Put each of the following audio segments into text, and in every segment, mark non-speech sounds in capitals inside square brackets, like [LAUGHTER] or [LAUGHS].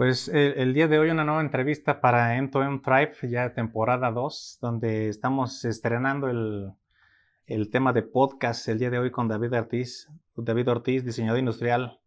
Pues el, día de hoy una nueva entrevista para End to End Thrive, ya temporada 2, donde estamos estrenando el, el, tema de podcast el día de hoy con David Ortiz, David Ortiz, diseñador industrial.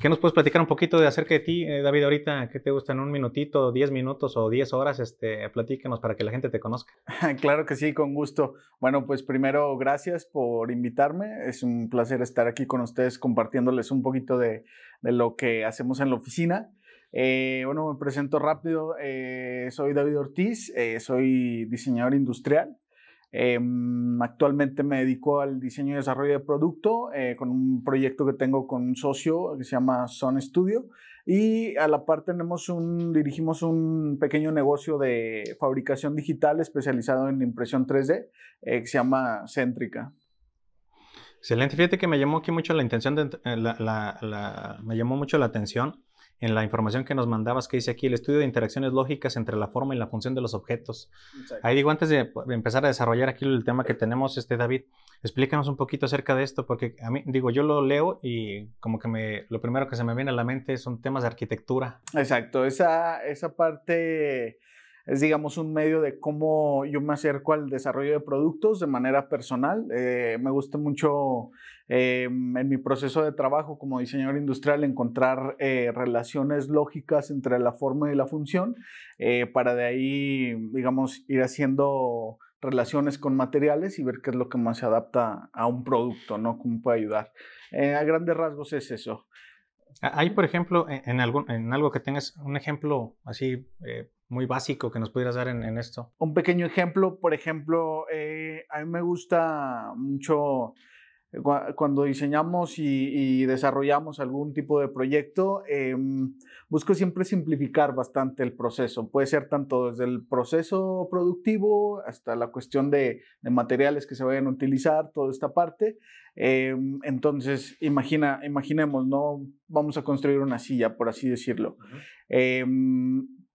¿Qué nos puedes platicar un poquito de acerca de ti, eh, David, ahorita? ¿Qué te gusta en un minutito, 10 minutos o 10 horas? Este, platícanos para que la gente te conozca. [LAUGHS] claro que sí, con gusto. Bueno, pues primero, gracias por invitarme. Es un placer estar aquí con ustedes compartiéndoles un poquito de, de lo que hacemos en la oficina. Eh, bueno, me presento rápido. Eh, soy David Ortiz, eh, soy diseñador industrial. Em, actualmente me dedico al diseño y desarrollo de producto con un proyecto que tengo con un socio que se llama Son Studio. Y a la par tenemos un, dirigimos un pequeño negocio de fabricación digital especializado en impresión 3D que se llama Céntrica. Excelente. Fíjate que me llamó aquí mucho la intención me llamó mucho la atención en la información que nos mandabas que dice aquí el estudio de interacciones lógicas entre la forma y la función de los objetos. Ahí digo, antes de empezar a desarrollar aquí el tema que tenemos, este David, explícanos un poquito acerca de esto, porque a mí, digo, yo lo leo y como que me, lo primero que se me viene a la mente son temas de arquitectura. Exacto, esa, esa parte es, digamos, un medio de cómo yo me acerco al desarrollo de productos de manera personal. Eh, me gusta mucho eh, en mi proceso de trabajo como diseñador industrial encontrar eh, relaciones lógicas entre la forma y la función para de ahí, digamos, ir haciendo relaciones con materiales y ver qué es lo que más se adapta a un producto, ¿no? Cómo puede ayudar. a grandes rasgos es eso. Hay, por ejemplo, en, algún, en algo que tengas un ejemplo así muy básico que nos pudieras dar en, esto? Un pequeño ejemplo, por ejemplo, eh, a mí me gusta mucho eh, cuando diseñamos y, desarrollamos algún tipo de proyecto, em, busco siempre simplificar bastante el proceso. Puede ser tanto desde el proceso productivo hasta la cuestión de, materiales que se vayan a utilizar, toda esta parte. Em, entonces, imagina, imaginemos, ¿no? Vamos a construir una silla, por así decirlo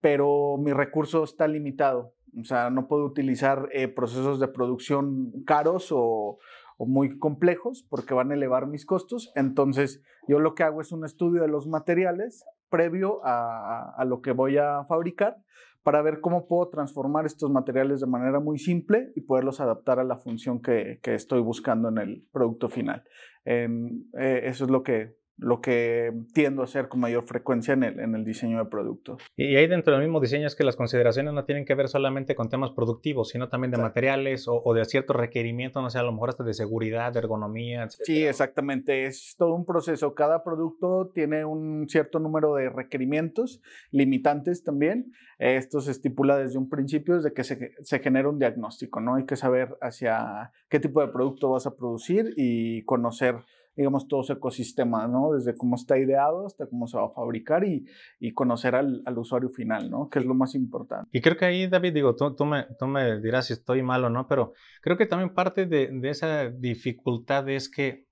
pero mi recurso está limitado. O sea, no puedo utilizar eh, procesos de producción caros o, muy complejos porque van a elevar mis costos. Entonces, yo lo que hago es un estudio de los materiales previo a, lo que voy a fabricar para ver cómo puedo transformar estos materiales de manera muy simple y poderlos adaptar a la función que, estoy buscando en el producto final. Em, eh, eso es lo que lo que tiendo a hacer con mayor frecuencia en el, en el diseño de productos. Y ahí dentro del mismo diseño es que las consideraciones no tienen que ver solamente con temas productivos, sino también de materiales o, de ciertos requerimientos, no sé, a lo mejor hasta de seguridad, de ergonomía, etc. Sí, exactamente. Es todo un proceso. Cada producto tiene un cierto número de requerimientos, limitantes también. Esto se estipula desde un principio, desde que se, se genera un diagnóstico, ¿no? Hay que saber hacia qué tipo de producto vas a producir y conocer digamos, todo su ecosistema, ¿no? Desde cómo está ideado hasta cómo se va a fabricar y, y conocer al, al, usuario final, ¿no? Que es lo más importante. Y creo que ahí, David, digo, tú, tú, me, tú me dirás si estoy mal o no, pero creo que también parte de, de esa dificultad es que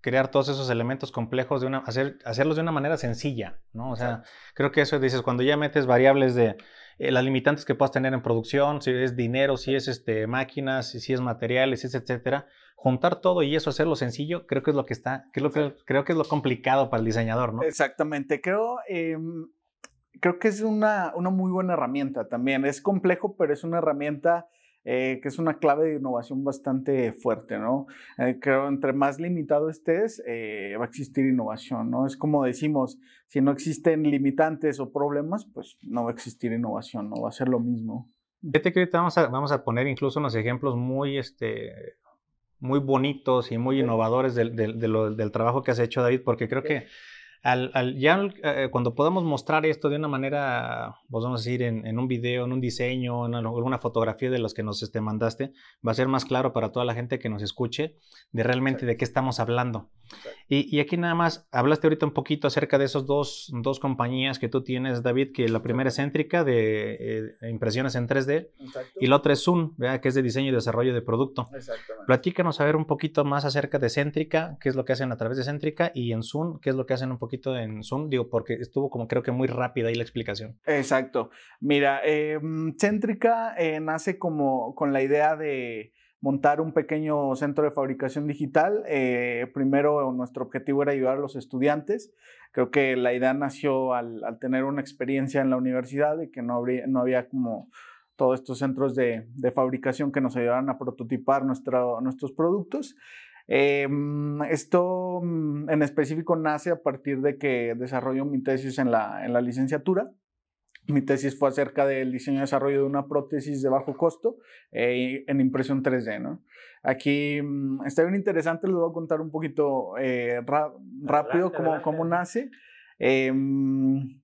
crear todos esos elementos complejos, de una, hacer, hacerlos de una manera sencilla, ¿no? O sea, creo que eso dices, cuando ya metes variables de eh, las limitantes que puedas tener en producción, si es dinero, si es este, máquinas, si es materiales, es etcétera, juntar todo y eso hacerlo sencillo, creo que es lo que está, creo que es lo complicado para el diseñador, ¿no? Exactamente, creo, em, creo que es una, una muy buena herramienta también. Es complejo, pero es una herramienta eh, que es una clave de innovación bastante fuerte, ¿no? Eh, creo entre más limitado estés, eh, va a existir innovación, ¿no? Es como decimos, si no existen limitantes o problemas, pues no va a existir innovación, ¿no? Va a ser lo mismo. Fíjate que ahorita vamos a, vamos a poner incluso unos ejemplos muy, este, muy bonitos y muy innovadores del, del, del, trabajo que has hecho, David, porque creo que al, al, ya eh, cuando podamos mostrar esto de una manera, podemos decir, en, en, un video, en un diseño, en alguna fotografía de los que nos este, mandaste, va a ser más claro para toda la gente que nos escuche de realmente de qué estamos hablando. Y, y, aquí nada más, hablaste ahorita un poquito acerca de esos dos, dos compañías que tú tienes, David, que la primera es Céntrica, de eh, impresiones en 3D, y la otra es Zoom, que es de diseño y desarrollo de producto. Platícanos a ver un poquito más acerca de Céntrica, qué es lo que hacen a través de Céntrica, y en Zoom, qué es lo que hacen un poquito en Zoom, digo, porque estuvo como creo que muy rápida ahí la explicación. Exacto. Mira, eh, Céntrica eh, nace como con la idea de montar un pequeño centro de fabricación digital. Eh, primero nuestro objetivo era ayudar a los estudiantes Creo que la idea nació al, tener una experiencia en la universidad y que no, no había como todos estos centros de, de fabricación que nos ayudaran a prototipar nuestro, nuestros productos. Em, esto mm, en específico nace a partir de que desarrollo mi tesis en la, en la licenciatura. Mi tesis fue acerca del diseño y desarrollo de una prótesis de bajo costo eh, en impresión 3D. ¿no? Aquí mm, está bien interesante, les voy a contar un poquito eh, rápido cómo, cómo, nace. Em,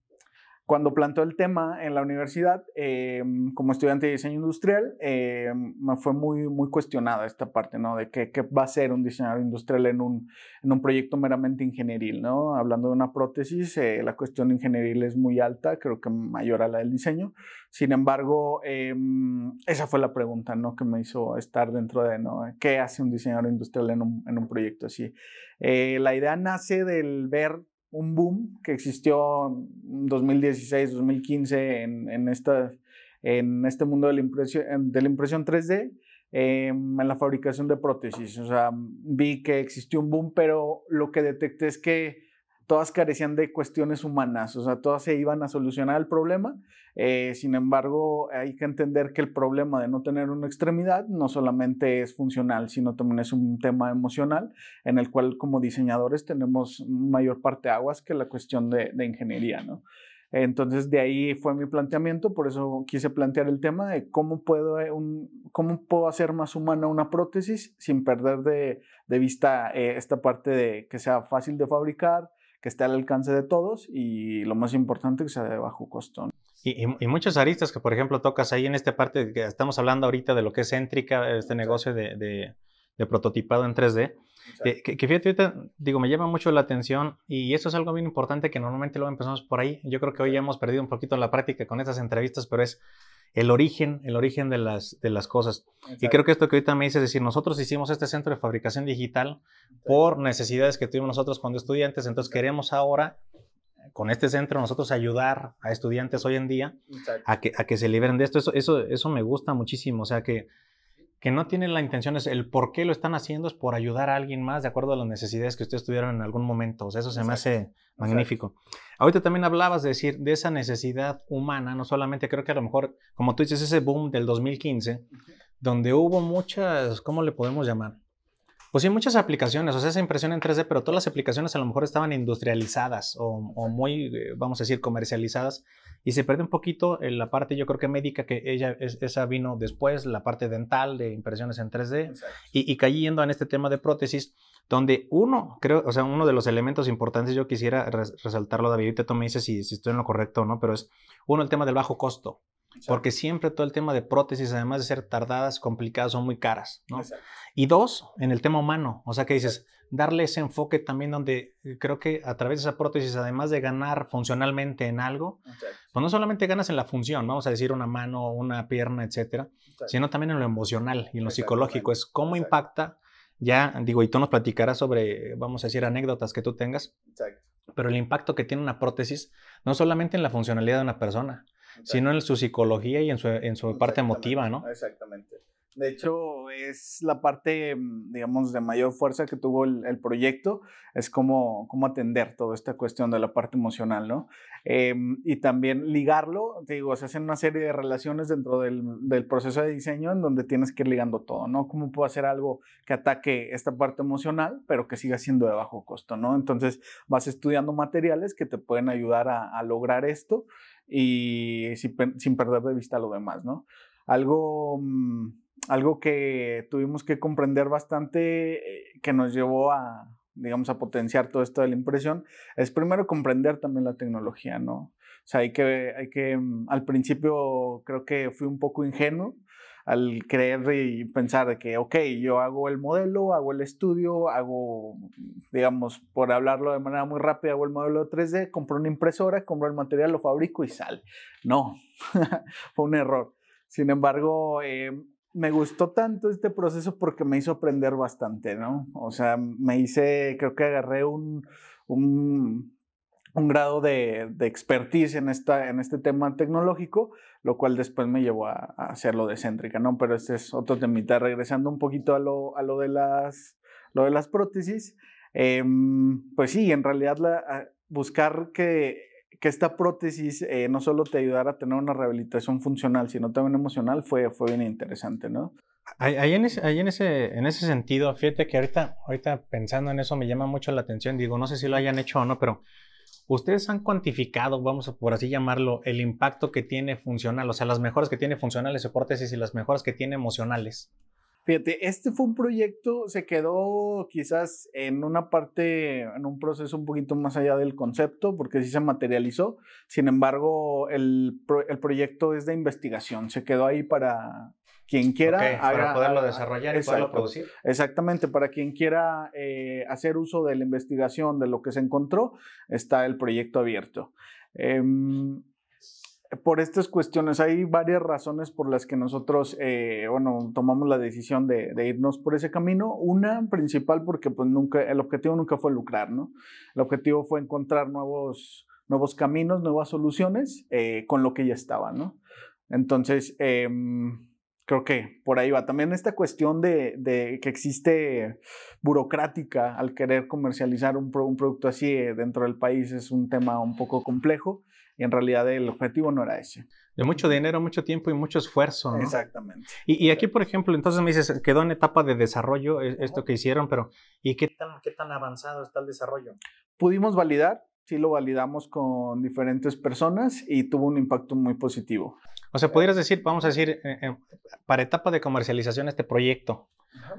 cuando plantó el tema en la universidad, eh, como estudiante de diseño industrial, eh, me fue muy, muy cuestionada esta parte, ¿no? De qué, va a ser un diseñador industrial en un, en un proyecto meramente ingenieril, ¿no? Hablando de una prótesis, eh, la cuestión ingenieril es muy alta, creo que mayor a la del diseño. Sin embargo, esa fue la pregunta, ¿no? Que me hizo estar dentro de, ¿no? ¿Qué hace un diseñador industrial en un, en un proyecto así? la idea nace del ver un boom que existió en 2016, 2015 en, en, esta, en este mundo de la impresión, de impresión 3D, em, en la fabricación de prótesis. O sea, vi que existió un boom, pero lo que detecté es que todas carecían de cuestiones humanas, o sea, todas se iban a solucionar el problema. Eh, sin embargo, hay que entender que el problema de no tener una extremidad no solamente es funcional, sino también es un tema emocional en el cual como diseñadores tenemos mayor parte aguas que la cuestión de, de ingeniería, ¿no? Entonces de ahí fue mi planteamiento, por eso quise plantear el tema de cómo puedo, eh, un, cómo puedo hacer más humana una prótesis sin perder de, de vista eh, esta parte de que sea fácil de fabricar, que esté al alcance de todos y lo más importante que sea de bajo costo. Y, y, muchos aristas que, por ejemplo, tocas ahí en esta parte que estamos hablando ahorita de lo que es céntrica, este negocio de, de, prototipado en 3D. Eh, que, que, fíjate, digo, me llama mucho la atención y eso es algo bien importante que normalmente lo empezamos por ahí. Yo creo que hoy ya hemos perdido un poquito la práctica con estas entrevistas, pero es el origen, el origen de las, de las cosas. Y creo que esto que ahorita me dice es decir, nosotros hicimos este centro de fabricación digital por necesidades que tuvimos nosotros cuando estudiantes, entonces queremos ahora con este centro nosotros ayudar a estudiantes hoy en día a que, a que se liberen de esto. Eso, eso, eso me gusta muchísimo, o sea que que no tienen la intención, es el por qué lo están haciendo es por ayudar a alguien más de acuerdo a las necesidades que ustedes tuvieron en algún momento. O sea, eso se me hace magnífico. Ahorita también hablabas de decir de esa necesidad humana, no solamente creo que a lo mejor, como tú dices, ese boom del 2015, donde hubo muchas, ¿cómo le podemos llamar? Pues sí, muchas aplicaciones, o sea, esa impresión en 3D, pero todas las aplicaciones a lo mejor estaban industrializadas o, o muy, eh, vamos a decir, comercializadas y se pierde un poquito en la parte, yo creo que médica, que ella, esa vino después, la parte dental de impresiones en 3D, y, y cayendo en este tema de prótesis, donde uno, creo, o sea, uno de los elementos importantes, yo quisiera resaltarlo, David, ahorita tú me dices si, si estoy en lo correcto o no, pero es uno, el tema del bajo costo. Porque siempre todo el tema de prótesis, además de ser tardadas, complicadas, son muy caras, ¿no? Y dos, en el tema humano, o sea que dices, darle ese enfoque también donde eh, creo que a través de esa prótesis, además de ganar funcionalmente en algo, pues no solamente ganas en la función, vamos a decir una mano, una pierna, etcétera, sino también en lo emocional y en lo psicológico, es cómo impacta, ya digo, y tú nos platicarás sobre, vamos a decir, anécdotas que tú tengas, pero el impacto que tiene una prótesis, no solamente en la funcionalidad de una persona, sino en su psicología y en su, en su parte emotiva, ¿no? Exactamente. De hecho, es la parte, mm, digamos, de mayor fuerza que tuvo el, proyecto, es cómo, cómo atender toda esta cuestión de la parte emocional, ¿no? Em, y también ligarlo, te digo, se hacen una serie de relaciones dentro del, del, proceso de diseño en donde tienes que ir ligando todo, ¿no? ¿Cómo puedo hacer algo que ataque esta parte emocional, pero que siga siendo de bajo costo, ¿no? Entonces, vas estudiando materiales que te pueden ayudar a, a lograr esto y sin, sin, perder de vista lo demás, ¿no? Algo... Mm, algo que tuvimos que comprender bastante, eh, que nos llevó a, digamos, a potenciar todo esto de la impresión, es primero comprender también la tecnología, ¿no? O sea, hay que, hay que, mm, al principio creo que fui un poco ingenuo al creer y pensar de que, ok, yo hago el modelo, hago el estudio, hago, digamos, por hablarlo de manera muy rápida, hago el modelo 3D, compro una impresora, compro el material, lo fabrico y sale. No, [LAUGHS] fue un error. Sin embargo, eh, me gustó tanto este proceso porque me hizo aprender bastante, ¿no? O sea, me hice, creo que agarré un, un, un grado de, de, expertise en, esta, en este tema tecnológico, lo cual después me llevó a, a hacerlo de céntrica, ¿no? Pero este es otro temita, regresando un poquito a lo, a lo, de, las, lo de las prótesis. Eh, pues sí, en realidad la, buscar que, que esta prótesis eh, no solo te ayudara a tener una rehabilitación funcional, sino también emocional, fue, fue bien interesante, ¿no? Ahí, en, ese, en, ese, en ese sentido, fíjate que ahorita, ahorita pensando en eso me llama mucho la atención, digo, no sé si lo hayan hecho o no, pero ustedes han cuantificado, vamos por así llamarlo, el impacto que tiene funcional, o sea, las mejoras que tiene funcionales o prótesis y las mejoras que tiene emocionales. Fíjate, este fue un proyecto, se quedó quizás en una parte, en un proceso un poquito más allá del concepto, porque sí se materializó. Sin embargo, el, el proyecto es de investigación, se quedó ahí para quien quiera para poderlo desarrollar y poderlo producir. Exactamente, para quien quiera eh, hacer uso de la investigación de lo que se encontró, está el proyecto abierto. Em, por estas cuestiones. Hay varias razones por las que nosotros, eh, bueno, tomamos la decisión de, irnos por ese camino. Una principal porque pues nunca, el objetivo nunca fue lucrar, ¿no? El objetivo fue encontrar nuevos, nuevos caminos, nuevas soluciones eh, con lo que ya estaba, ¿no? Entonces, em, creo que por ahí va. También esta cuestión de, que existe burocrática al querer comercializar un, un producto así eh, dentro del país es un tema un poco complejo y en realidad el objetivo no era ese. De mucho dinero, mucho tiempo y mucho esfuerzo. Exactamente. Y, aquí, por ejemplo, entonces me dices, quedó en etapa de desarrollo e, esto que hicieron, pero ¿y qué tan, qué tan avanzado está el desarrollo? Pudimos validar, sí lo validamos con diferentes personas y tuvo un impacto muy positivo. O sea, pudieras decir, vamos a decir, eh, eh, para etapa de comercialización este proyecto,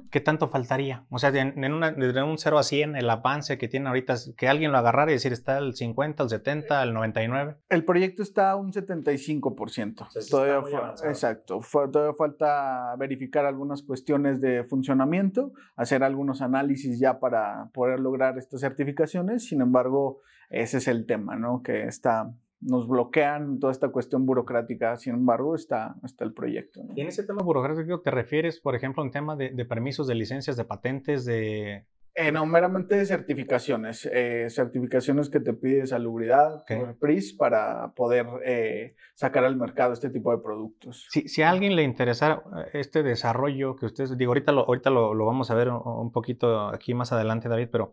¿qué tanto faltaría? O sea, en, desde un 0 a 100, el avance que tiene ahorita, que alguien lo agarrara y decir, está al 50, al 70, al 99. El proyecto está a un 75%. todavía exacto. todavía falta verificar algunas cuestiones de funcionamiento, hacer algunos análisis ya para poder lograr estas certificaciones. Sin embargo, ese es el tema, ¿no? Que está nos bloquean toda esta cuestión burocrática, sin embargo, está, está el proyecto. ¿Y en ese tema burocrático te refieres, por ejemplo, en tema de, permisos de licencias, de patentes, de... Eh, no, meramente de certificaciones, eh, certificaciones que te pide salubridad, PRIS, para poder eh, sacar al mercado este tipo de productos. Si, si, a alguien le interesara este desarrollo que ustedes, digo, ahorita lo, ahorita lo, lo vamos a ver un, un, poquito aquí más adelante, David, pero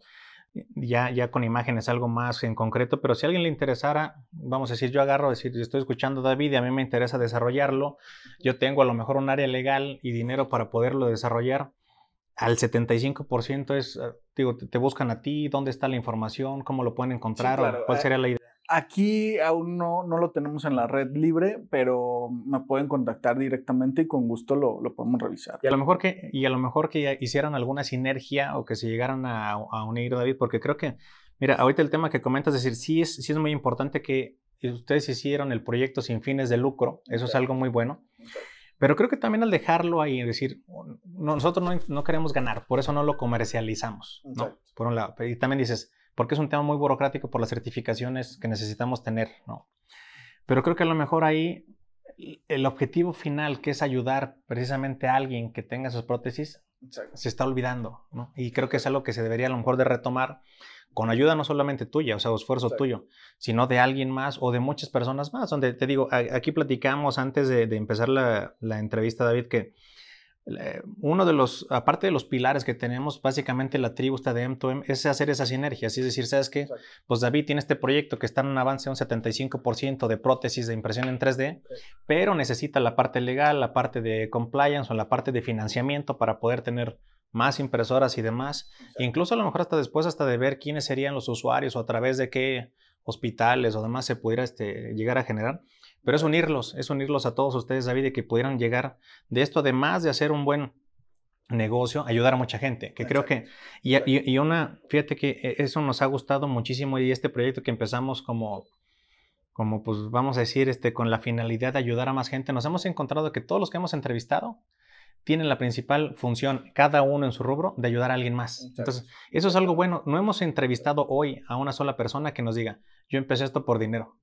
ya, ya con imágenes algo más en concreto, pero si a alguien le interesara, vamos a decir, yo agarro, decir, estoy escuchando a David y a mí me interesa desarrollarlo, yo tengo a lo mejor un área legal y dinero para poderlo desarrollar, al 75% es, ah, digo, te buscan a ti, dónde está la información, cómo lo pueden encontrar, o cuál sería la idea. Aquí aún no, no, lo tenemos en la red libre, pero me pueden contactar directamente y con gusto lo, lo podemos revisar. Y a lo mejor que, y a lo mejor que hicieran alguna sinergia o que se llegaran a, a, unir, David, porque creo que, mira, ahorita el tema que comentas, es decir, sí es, sí es muy importante que ustedes hicieron el proyecto sin fines de lucro, eso es algo muy bueno. Pero creo que también al dejarlo ahí, es decir, nosotros no, no, queremos ganar, por eso no lo comercializamos, ¿no? Por un lado. Y también dices, porque es un tema muy burocrático por las certificaciones que necesitamos tener, ¿no? Pero creo que a lo mejor ahí el objetivo final, que es ayudar precisamente a alguien que tenga sus prótesis, se está olvidando, ¿no? Y creo que es algo que se debería a lo mejor de retomar con ayuda no solamente tuya, o sea, esfuerzo tuyo, sino de alguien más o de muchas personas más. Donde te digo, aquí platicamos antes de, empezar la, la entrevista, David, que uno de los, aparte de los pilares que tenemos, básicamente la tribu está de M2M, es hacer esa sinergia. Es decir, ¿sabes qué? Pues David tiene este proyecto que está en un avance de un 75% de prótesis de impresión en 3D, pero necesita la parte legal, la parte de compliance o la parte de financiamiento para poder tener más impresoras y demás. incluso a lo mejor hasta después, hasta de ver quiénes serían los usuarios o a través de qué hospitales o demás se pudiera este, llegar a generar. Pero es unirlos, es unirlos a todos ustedes, David, y que pudieran llegar de esto, además de hacer un buen negocio, ayudar a mucha gente, que creo que, y, y, una, fíjate que e, eso nos ha gustado muchísimo y este proyecto que empezamos como, como pues vamos a decir, este, con la finalidad de ayudar a más gente, nos hemos encontrado que todos los que hemos entrevistado tienen la principal función, cada uno en su rubro, de ayudar a alguien más. Entonces, eso es algo bueno. No hemos entrevistado hoy a una sola persona que nos diga, yo empecé esto por dinero.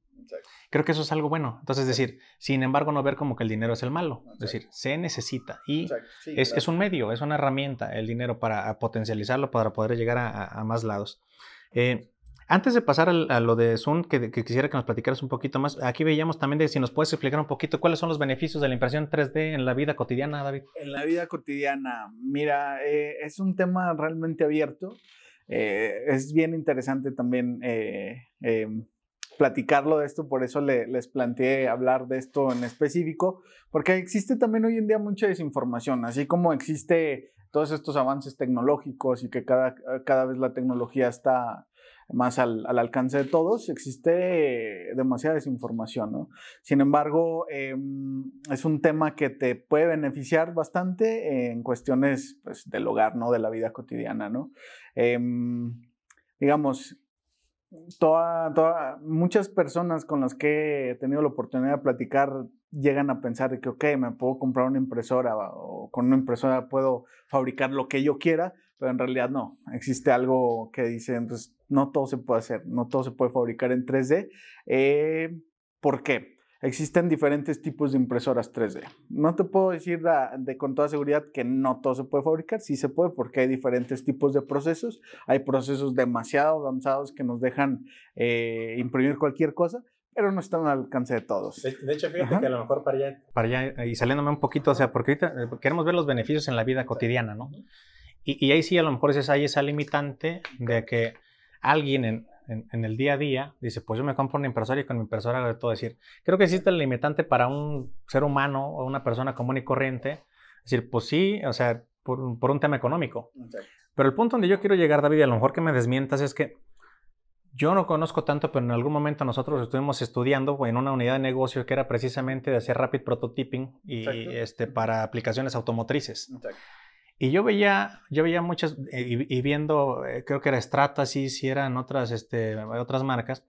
Creo que eso es algo bueno. Entonces, es decir, sin embargo, no ver como que el dinero es el malo. Es decir, se necesita y es, es, un medio, es una herramienta el dinero para potencializarlo, para poder llegar a, más lados. Eh, antes de pasar a, lo de Zoom, que, quisiera que nos platicaras un poquito más, aquí veíamos también de si nos puedes explicar un poquito cuáles son los beneficios de la impresión 3D en la vida cotidiana, David. En la vida cotidiana, mira, eh, es un tema realmente abierto. eh, es bien interesante también eh, em, platicarlo de esto, por eso les planteé hablar de esto en específico, porque existe también hoy en día mucha desinformación, así como existe todos estos avances tecnológicos y que cada, cada vez la tecnología está más al, alcance de todos, existe demasiada desinformación, ¿no? Sin embargo, em, es un tema que te puede beneficiar bastante en cuestiones pues, del hogar, ¿no? De la vida cotidiana, ¿no? Em, digamos, toda, muchas personas con las que he tenido la oportunidad de platicar llegan a pensar que, ok, me puedo comprar una impresora o con una impresora puedo fabricar lo que yo quiera, pero en realidad no. Existe algo que dice, pues no todo se puede hacer, no todo se puede fabricar en 3D. Eh, ¿Por qué? Existen diferentes tipos de impresoras 3D. No te puedo decir de, con toda seguridad que no todo se puede fabricar, sí se puede porque hay diferentes tipos de procesos. Hay procesos demasiado avanzados que nos dejan eh, imprimir cualquier cosa, pero no están al alcance de todos. De, hecho, fíjate que a lo mejor para allá, para allá, y saliéndome un poquito, o sea, porque ahorita eh, queremos ver los beneficios en la vida cotidiana, ¿no? Y, y ahí sí a lo mejor es ahí esa limitante de que alguien en, en, el día a día dice, pues yo me compro una impresora y con mi impresora hago todo. decir, creo que existe el limitante para un ser humano o una persona común y corriente. Es decir, pues sí, o sea, por, por un tema económico. Pero el punto donde yo quiero llegar, David, y a lo mejor que me desmientas, es que yo no conozco tanto, pero en algún momento nosotros estuvimos estudiando en una unidad de negocio que era precisamente de hacer rapid prototyping y este, para aplicaciones automotrices. Y yo veía, yo veía muchas, eh, y, viendo, eh, creo que era Stratasys y eran otras, este, otras marcas,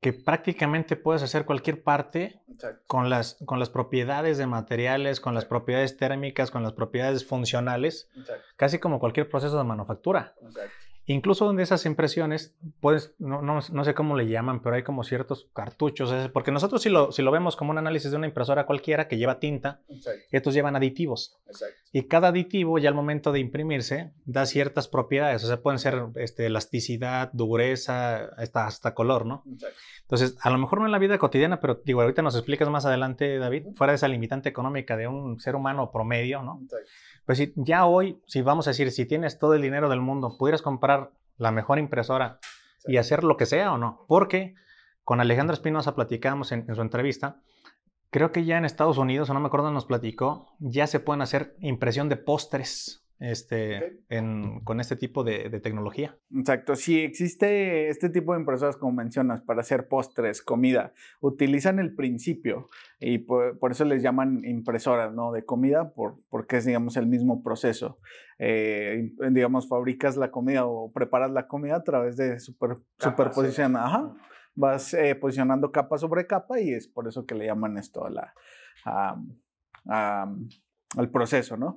que prácticamente puedes hacer cualquier parte con las, con las propiedades de materiales, con las propiedades térmicas, con las propiedades funcionales, casi como cualquier proceso de manufactura. Incluso donde esas impresiones, pues, no, no, no, sé cómo le llaman, pero hay como ciertos cartuchos, porque nosotros si lo, si lo vemos como un análisis de una impresora cualquiera que lleva tinta, estos llevan aditivos. Y cada aditivo ya al momento de imprimirse da ciertas propiedades, o sea, pueden ser este, elasticidad, dureza, hasta, hasta color, ¿no? Entonces, a lo mejor no en la vida cotidiana, pero digo, ahorita nos explicas más adelante, David, fuera de esa limitante económica de un ser humano promedio, ¿no? Pues si ya hoy, si vamos a decir, si tienes todo el dinero del mundo, pudieras comprar la mejor impresora y hacer lo que sea o no. Porque con Alejandra Espinosa platicamos en, su entrevista, creo que ya en Estados Unidos, o no me acuerdo, nos platicó, ya se pueden hacer impresión de postres este, con este tipo de, tecnología. Exacto, si existe este tipo de impresoras como mencionas para hacer postres, comida, utilizan el principio y por, eso les llaman impresoras ¿no? de comida por, porque es digamos el mismo proceso. Eh, digamos, fabricas la comida o preparas la comida a través de super, superposición. Ajá. Vas eh, posicionando capa sobre capa y es por eso que le llaman esto a la, al proceso, ¿no?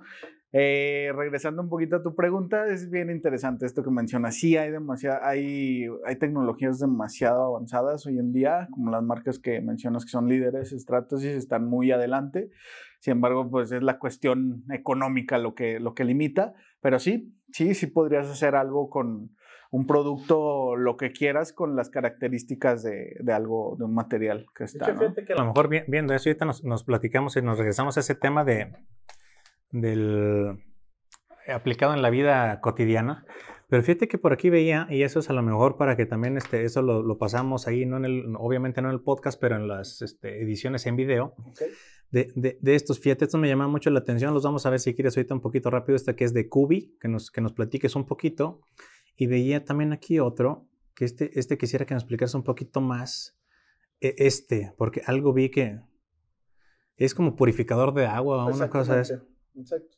Eh, regresando un poquito a tu pregunta, es bien interesante esto que mencionas. Sí, hay, hay, hay tecnologías demasiado avanzadas hoy en día, como las marcas que mencionas que son líderes, Stratasys, están muy adelante. Sin embargo, pues es la cuestión económica lo que, lo que limita. Pero sí, sí, sí podrías hacer algo con un producto, lo que quieras, con las características de, de algo, de un material que está. que a lo mejor viendo eso, ahorita nos, nos platicamos y nos regresamos a ese tema de del aplicado en la vida cotidiana. Pero fíjate que por aquí veía, y eso es a lo mejor para que también este, eso lo, pasamos ahí, no en el, obviamente no en el podcast, pero en las este, ediciones en video, de, de, estos, fíjate, esto me llama mucho la atención, los vamos a ver si quieres ahorita un poquito rápido, este que es de Cubi, que nos, que nos platiques un poquito, y veía también aquí otro, que este, este quisiera que nos explicaras un poquito más, e, este, porque algo vi que es como purificador de agua o una cosa de Exacto.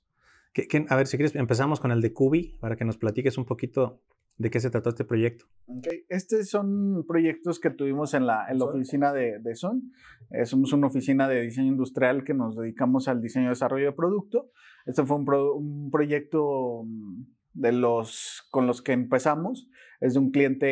a ver, si quieres, empezamos con el de Cubi para que nos platiques un poquito de qué se trató este proyecto. Okay. Estos son proyectos que tuvimos en la, en la oficina de, de Son. Eh, somos una oficina de diseño industrial que nos dedicamos al diseño y desarrollo de producto. Este fue un, un proyecto mm, de los con los que empezamos es de un cliente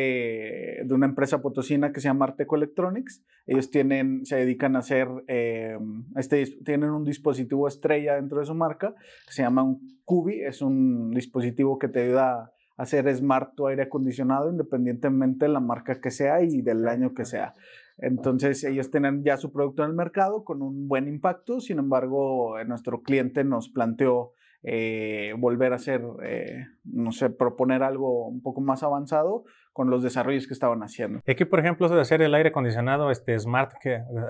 de una empresa potosina que se llama Arteco Electronics. Ellos tienen, se dedican a hacer, eh, este, tienen un dispositivo estrella dentro de su marca que se llama un Cubi. Es un dispositivo que te ayuda a hacer smart tu aire acondicionado independientemente de la marca que sea y del año que sea. Entonces ellos tienen ya su producto en el mercado con un buen impacto, sin embargo nuestro cliente nos planteó eh, volver a hacer eh, no sé, proponer algo un poco más avanzado con los desarrollos que estaban haciendo. Aquí, por ejemplo, eso de hacer el aire acondicionado este, smart,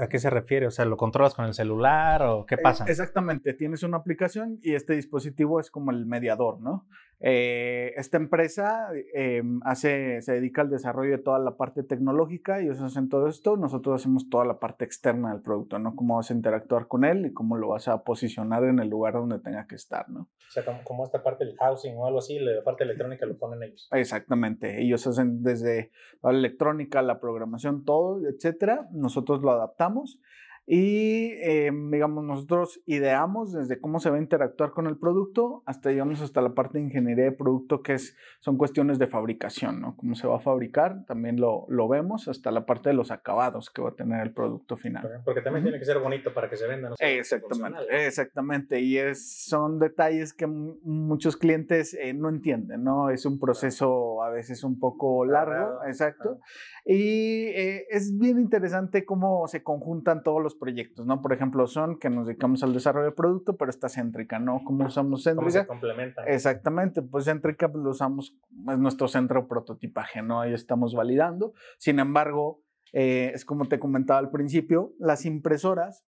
¿a qué se refiere? O sea, ¿lo controlas con el celular o qué eh, pasa? exactamente, tienes una aplicación y este dispositivo es como el mediador, ¿no? Eh, esta empresa em, hace, se dedica al desarrollo de toda la parte tecnológica y ellos hacen todo esto, nosotros hacemos toda la parte externa del producto, ¿no? Cómo vas a interactuar con él y cómo lo vas a posicionar en el lugar donde tenga que estar, ¿no? O sea, como, esta parte del housing o algo así, la parte electrónica lo ponen ellos. Exactamente, ellos hacen desde la electrónica, la programación, todo, etcétera, nosotros lo adaptamos y, eh, digamos, nosotros ideamos desde cómo se va a interactuar con el producto hasta, digamos, hasta la parte de ingeniería de producto, que es, son cuestiones de fabricación, ¿no? Cómo se va a fabricar, también lo, lo vemos, hasta la parte de los acabados que va a tener el producto final. Porque también tiene que ser bonito para que se venda, ¿no? Exactamente, exactamente. Y es, son detalles que muchos clientes eh, no entienden, ¿no? Es un proceso a veces un poco largo, exacto. Y eh, es bien interesante cómo se conjuntan todos los proyectos, ¿no? Por ejemplo, son que nos dedicamos al desarrollo de producto, pero está céntrica, ¿no? ¿Cómo usamos céntrica? ¿Cómo se complementa? Exactamente, pues céntrica pues, lo usamos, es nuestro centro de prototipaje, ¿no? Ahí estamos validando. Sin embargo, eh, es como te comentaba al principio, las impresoras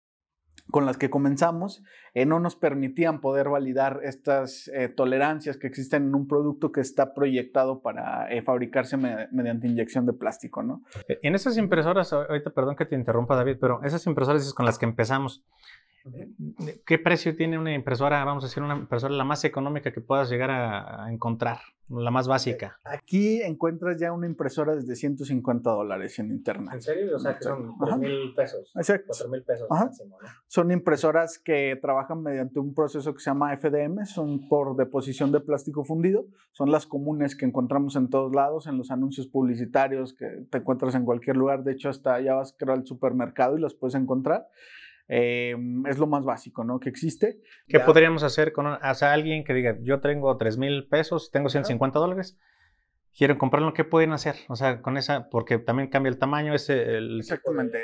con las que comenzamos eh, no nos permitían poder validar estas eh, tolerancias que existen en un producto que está proyectado para eh, fabricarse mediante inyección de plástico, ¿no? En esas impresoras, ahorita perdón que te interrumpa David, pero esas impresoras con las que empezamos, ¿Qué precio tiene una impresora, vamos a decir, una impresora la más económica que puedas llegar a, encontrar, la más básica? Aquí encuentras ya una impresora desde 150 dólares en internet. ¿En serio? O sea, que son 3 mil pesos. Exacto. 4 mil pesos máximo, ¿no? Son impresoras que trabajan mediante un proceso que se llama FDM, son por deposición de plástico fundido. Son las comunes que encontramos en todos lados, en los anuncios publicitarios que te encuentras en cualquier lugar. De hecho, hasta ya vas, creo, al supermercado y las puedes encontrar. Em, es lo más básico, ¿no? Que existe. ¿Qué podríamos hacer con alguien que diga, yo tengo 3 mil pesos, tengo 150 dólares? quieren comprarlo, ¿qué pueden hacer? O sea, con esa, porque también cambia el tamaño, ese... El Exactamente.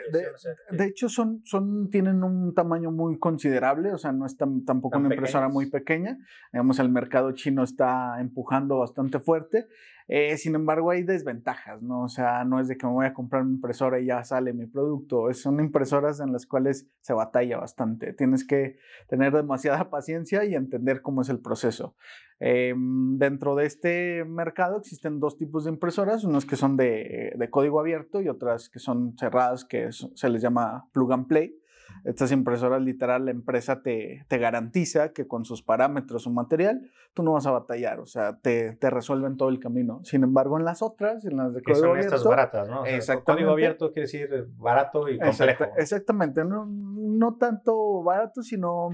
De, hecho, son, son, tienen un tamaño muy considerable, o sea, no es tampoco una impresora muy pequeña. Digamos, el mercado chino está empujando bastante fuerte. Eh, sin embargo, hay desventajas, ¿no? O sea, no es de que me voy a comprar una impresora y ya sale mi producto. Son impresoras en las cuales se batalla bastante. Tienes que tener demasiada [LAUGHS] paciencia y entender cómo es el proceso. Em, dentro de este mercado existen dos tipos de impresoras, unas que son de, código abierto y otras que son cerradas, que se les llama plug and play. Estas impresoras, literal, la empresa te, te, garantiza que con sus parámetros o material, tú no vas a batallar, o sea, te, te resuelven todo el camino. Sin embargo, en las otras, en las de código son abierto. Estas baratas, ¿no? código abierto quiere decir barato y complejo. exactamente, no, no tanto barato, sino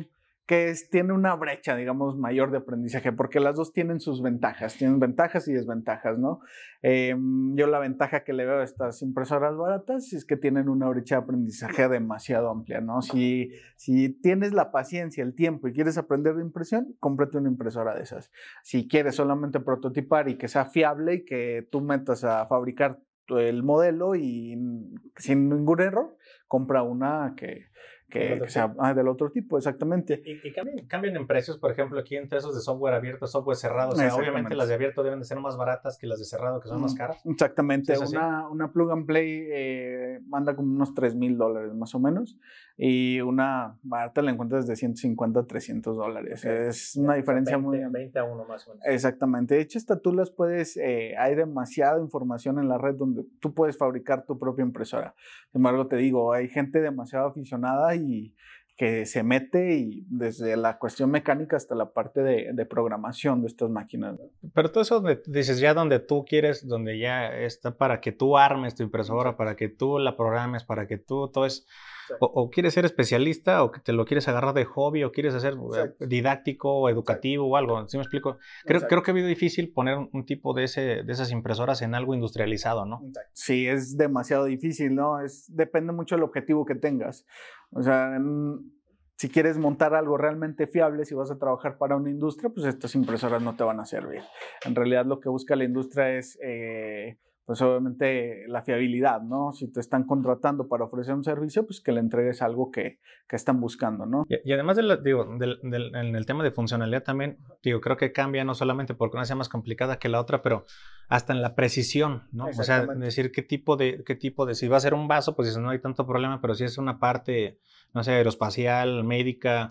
que tiene una brecha, digamos, mayor de aprendizaje, porque las dos tienen sus ventajas, tienen ventajas y desventajas, ¿no? Em, yo la ventaja que le veo a estas impresoras baratas es que tienen una brecha de aprendizaje demasiado amplia, ¿no? Si, si tienes la paciencia, el tiempo y quieres aprender de impresión, cómprate una impresora de esas. Si quieres solamente prototipar y que sea fiable y que tú metas a fabricar el modelo y sin ningún error, compra una que, que, sea ah, del otro tipo, exactamente. Y, cambian, en precios, por ejemplo, aquí entre esos de software abierto, software cerrado. O sea, obviamente las de abierto deben de ser más baratas que las de cerrado, que son más caras. Exactamente. una, una, plug and play eh, manda como unos 3 mil dólares más o menos. Y una barata la encuentras de 150 a 300 dólares. Es una diferencia muy. 20 a 1 más o menos. Exactamente. De hecho, esta tú las puedes. Eh, hay demasiada información en la red donde tú puedes fabricar tu propia impresora. Sin embargo, te digo, hay gente demasiado aficionada y y que se mete y desde la cuestión mecánica hasta la parte de, programación de estas máquinas. Pero todo eso dices ya donde tú quieres, donde ya está para que tú armes tu impresora, para que tú la programes, para que tú todo es o, quieres ser especialista o que te lo quieres agarrar de hobby o quieres hacer eh, didáctico o educativo o algo. ¿Sí me explico? Creo, creo que ha sido difícil poner un, tipo de, ese, de esas impresoras en algo industrializado, ¿no? Sí, es demasiado difícil, ¿no? Es, depende mucho del objetivo que tengas. O sea, si quieres montar algo realmente fiable, si vas a trabajar para una industria, pues estas impresoras no te van a servir. En realidad lo que busca la industria es... Eh, pues obviamente la fiabilidad, ¿no? Si te están contratando para ofrecer un servicio, pues que le entregues algo que, que están buscando, ¿no? Y, además, de digo, del, del, en el tema de funcionalidad también, digo, creo que cambia no solamente porque una sea más complicada que la otra, pero hasta en la precisión, ¿no? O sea, decir qué tipo de, qué tipo de, si va a ser un vaso, pues no hay tanto problema, pero si es una parte, no sé, aeroespacial, médica,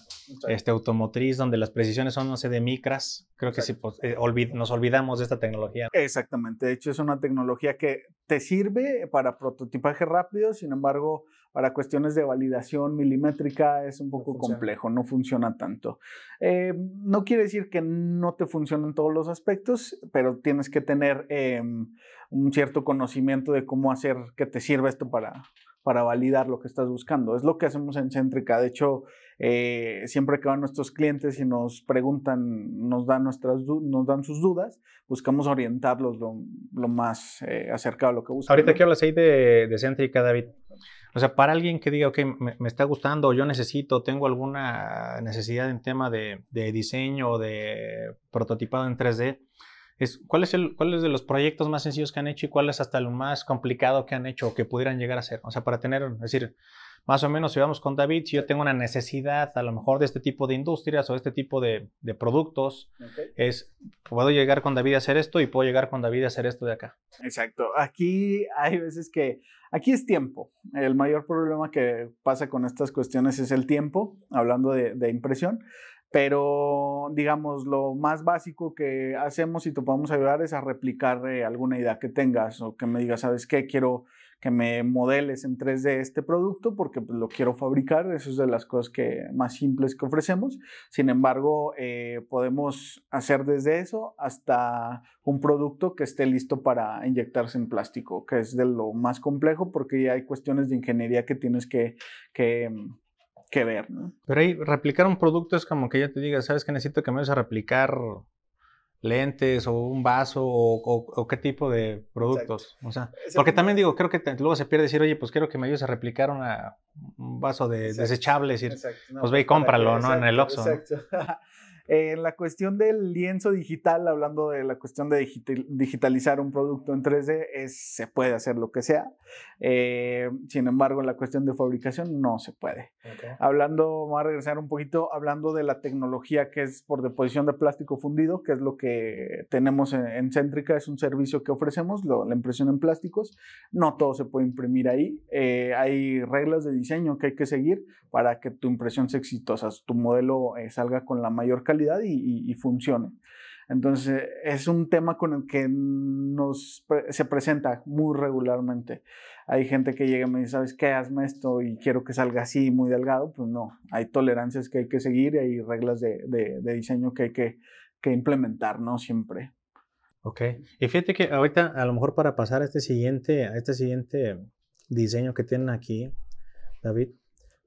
este, automotriz, donde las precisiones son, no sé, de micras, creo que sí, pues, eh, nos olvidamos de esta tecnología. Exactamente, de hecho es una tecnología que te sirve para prototipaje rápido, sin embargo, para cuestiones de validación milimétrica es un poco complejo, no funciona tanto. Eh, no quiere decir que no te funcione en todos los aspectos, pero tienes que tener em, un cierto conocimiento de cómo hacer que te sirva esto para, para validar lo que estás buscando. Es lo que hacemos en Centrica. De hecho, eh, siempre que van nuestros clientes y nos preguntan, nos dan, nuestras, nos dan sus dudas, buscamos orientarlos lo, más eh, acercado a lo que buscan. Ahorita que hablas ahí de, de Centrica, David, o sea, para alguien que diga, ok, me, está gustando, yo necesito, tengo alguna necesidad en tema de, de diseño o de prototipado en 3D, es, ¿cuál, es el, ¿cuál es de los proyectos más sencillos que han hecho y cuál es hasta lo más complicado que han hecho o que pudieran llegar a ser? O sea, para tener, es decir, más o menos si vamos con David, si yo tengo una necesidad a lo mejor de este tipo de industrias o este tipo de, de productos, es, puedo llegar con David a hacer esto y puedo llegar con David a hacer esto de acá. Exacto. Aquí hay veces que Aquí es tiempo. El mayor problema que pasa con estas cuestiones es el tiempo, hablando de, impresión. Pero, digamos, lo más básico que hacemos y te podemos ayudar es a replicar eh, alguna idea que tengas o que me digas, ¿sabes qué? Quiero que me modeles en 3D este producto porque pues, lo quiero fabricar. Eso es de las cosas que, más simples que ofrecemos. Sin embargo, eh, podemos hacer desde eso hasta un producto que esté listo para inyectarse en plástico, que es de lo más complejo porque ya hay cuestiones de ingeniería que tienes que, que que ver, ¿no? Pero ahí replicar un producto es como que ya te diga, ¿sabes que necesito que me vayas a replicar lentes o un vaso o, qué tipo de productos. O sea, porque también digo, creo que luego se pierde decir, oye, pues quiero que me ayudes a replicar un vaso de desechable, decir, pues ve y pues cómpralo, ¿no? En el Oxxo. [LAUGHS] En la cuestión del lienzo digital, hablando de la cuestión de digitalizar un producto en 3D, es, se puede hacer lo que sea. Eh, sin embargo, en la cuestión de fabricación no se puede. Hablando, vamos a regresar un poquito, hablando de la tecnología que es por deposición de plástico fundido, que es lo que tenemos en, Centrica, es un servicio que ofrecemos, la impresión en plásticos. No todo se puede imprimir ahí. Eh, hay reglas de diseño que hay que seguir para que tu impresión sea exitosa, tu modelo eh, salga con la mayor calidad y, funcione. Entonces, es un tema con el que nos se presenta muy regularmente. Hay gente que llega y me dice, ¿sabes qué? Hazme esto y quiero que salga así, muy delgado. Pues no, hay tolerancias que hay que seguir y hay reglas de, de, diseño que hay que, que, implementar, ¿no? Siempre. Ok. Y fíjate que ahorita, a lo mejor para pasar a este siguiente, a este siguiente diseño que tienen aquí, David,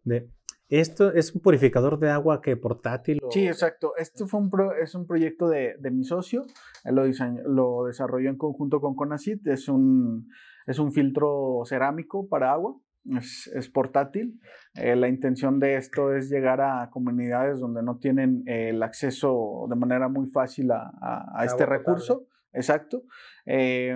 de ¿Esto es un purificador de agua que portátil? Sí, exacto. Este fue un es un proyecto de, de mi socio. Él lo, lo desarrolló en conjunto con Conacit. Es un, es un filtro cerámico para agua. Es, es portátil. Eh, la intención de esto es llegar a comunidades donde no tienen el acceso de manera muy fácil a, a, este recurso. Exacto. Eh,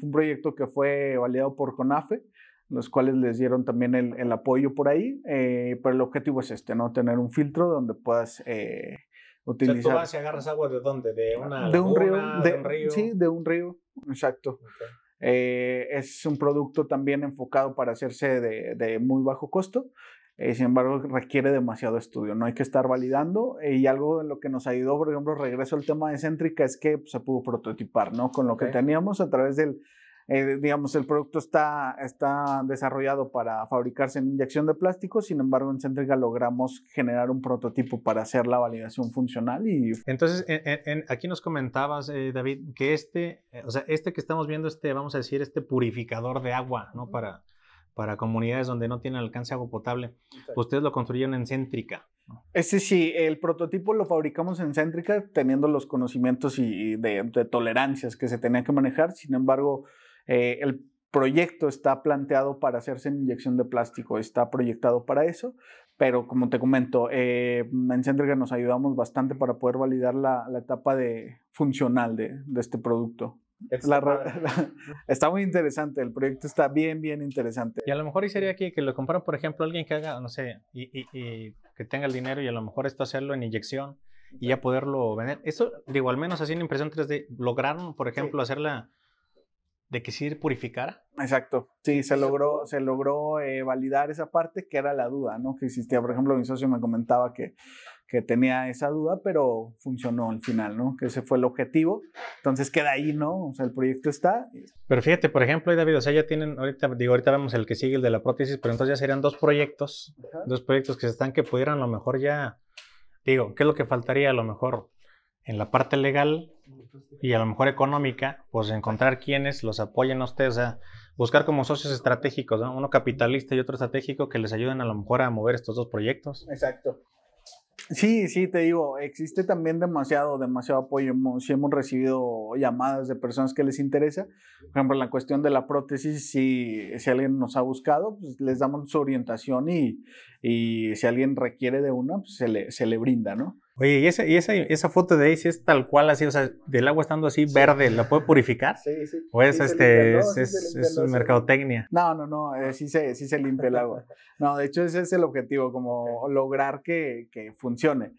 fue un proyecto que fue validado por CONAFE los cuales les dieron también el, apoyo por ahí, eh, pero el objetivo es este, ¿no? Tener un filtro donde puedas eh, utilizar... O sea, tú vas y agarras agua de dónde? ¿De una de un río, de, un río? Sí, de un río, exacto. Eh, es un producto también enfocado para hacerse de, de muy bajo costo. sin embargo, requiere demasiado estudio, no hay que estar validando. y algo de lo que nos ayudó, por ejemplo, regreso al tema de Céntrica, es que pues, se pudo prototipar, ¿no? Con lo que teníamos a través del, eh, digamos, el producto está, está desarrollado para fabricarse en inyección de plástico, sin embargo, en Centriga logramos generar un prototipo para hacer la validación funcional y... Entonces, aquí nos comentabas, eh, David, que este, eh, o sea, este que estamos viendo, este, vamos a decir, este purificador de agua, ¿no? Para, para comunidades donde no tienen alcance agua potable, ustedes lo construyeron en Céntrica. Ese sí, el prototipo lo fabricamos en Céntrica teniendo los conocimientos y de, de tolerancias que se tenían que manejar, sin embargo, eh, el proyecto está planteado para hacerse en inyección de plástico, está proyectado para eso, pero como te comento, eh, en Centrica nos ayudamos bastante para poder validar la, etapa de, funcional de, este producto. [LAUGHS] está muy interesante, el proyecto está bien, bien interesante. Y a lo mejor y sería aquí que lo compara, por ejemplo, alguien que haga, no sé, y, y, que tenga el dinero y a lo mejor esto hacerlo en inyección y ya poderlo vender. Eso, digo, al menos así en impresión 3D, lograron, por ejemplo, hacerla de que sí purificara. Exacto, sí, se logró, se logró eh, validar esa parte que era la duda, ¿no? Que existía, por ejemplo, mi socio me comentaba que, que tenía esa duda, pero funcionó al final, ¿no? Que ese fue el objetivo. Entonces queda ahí, ¿no? O sea, el proyecto está. Pero fíjate, por ejemplo, David, o sea, ya tienen, ahorita, digo, ahorita vemos el que sigue, el de la prótesis, pero entonces ya serían dos proyectos, dos proyectos que se están que pudieran a lo mejor ya, digo, ¿qué es lo que faltaría a lo mejor? En la parte legal y a lo mejor económica, pues encontrar quienes los apoyen a ustedes, o sea, buscar como socios estratégicos, uno capitalista y otro estratégico que les ayuden a lo mejor a mover estos dos proyectos. Exacto. Sí, sí, te digo, existe también demasiado, demasiado apoyo. Si hemos recibido llamadas de personas que les interesa, por ejemplo, en la cuestión de la prótesis, si, si alguien nos ha buscado, pues les damos su orientación y, y si alguien requiere de una, pues se le, se le brinda, ¿no? Oye, ¿y, esa, y esa, esa foto de ahí si es tal cual así, o sea, del agua estando así verde, ¿la puede purificar? Sí, sí. ¿O es, este, es, es, mercadotecnia? No, no, no, eh, sí, se, sí se limpia el agua. No, de hecho ese es el objetivo, como lograr que, que funcione.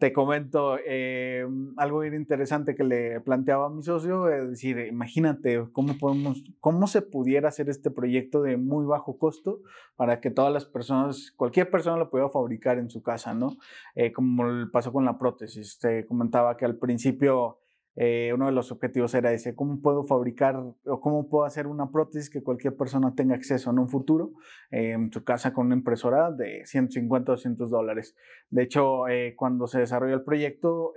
Te comento eh, algo bien interesante que le planteaba a mi socio, es decir, imagínate cómo podemos, cómo se pudiera hacer este proyecto de muy bajo costo para que todas las personas, cualquier persona lo pueda fabricar en su casa, ¿no? Eh, como pasó con la prótesis. Te comentaba que al principio eh, uno de los objetivos era ese, ¿cómo puedo fabricar o cómo puedo hacer una prótesis que cualquier persona tenga acceso en un futuro eh, en su casa con una impresora de 150 o 200 dólares? De hecho, eh, cuando se desarrolló el proyecto,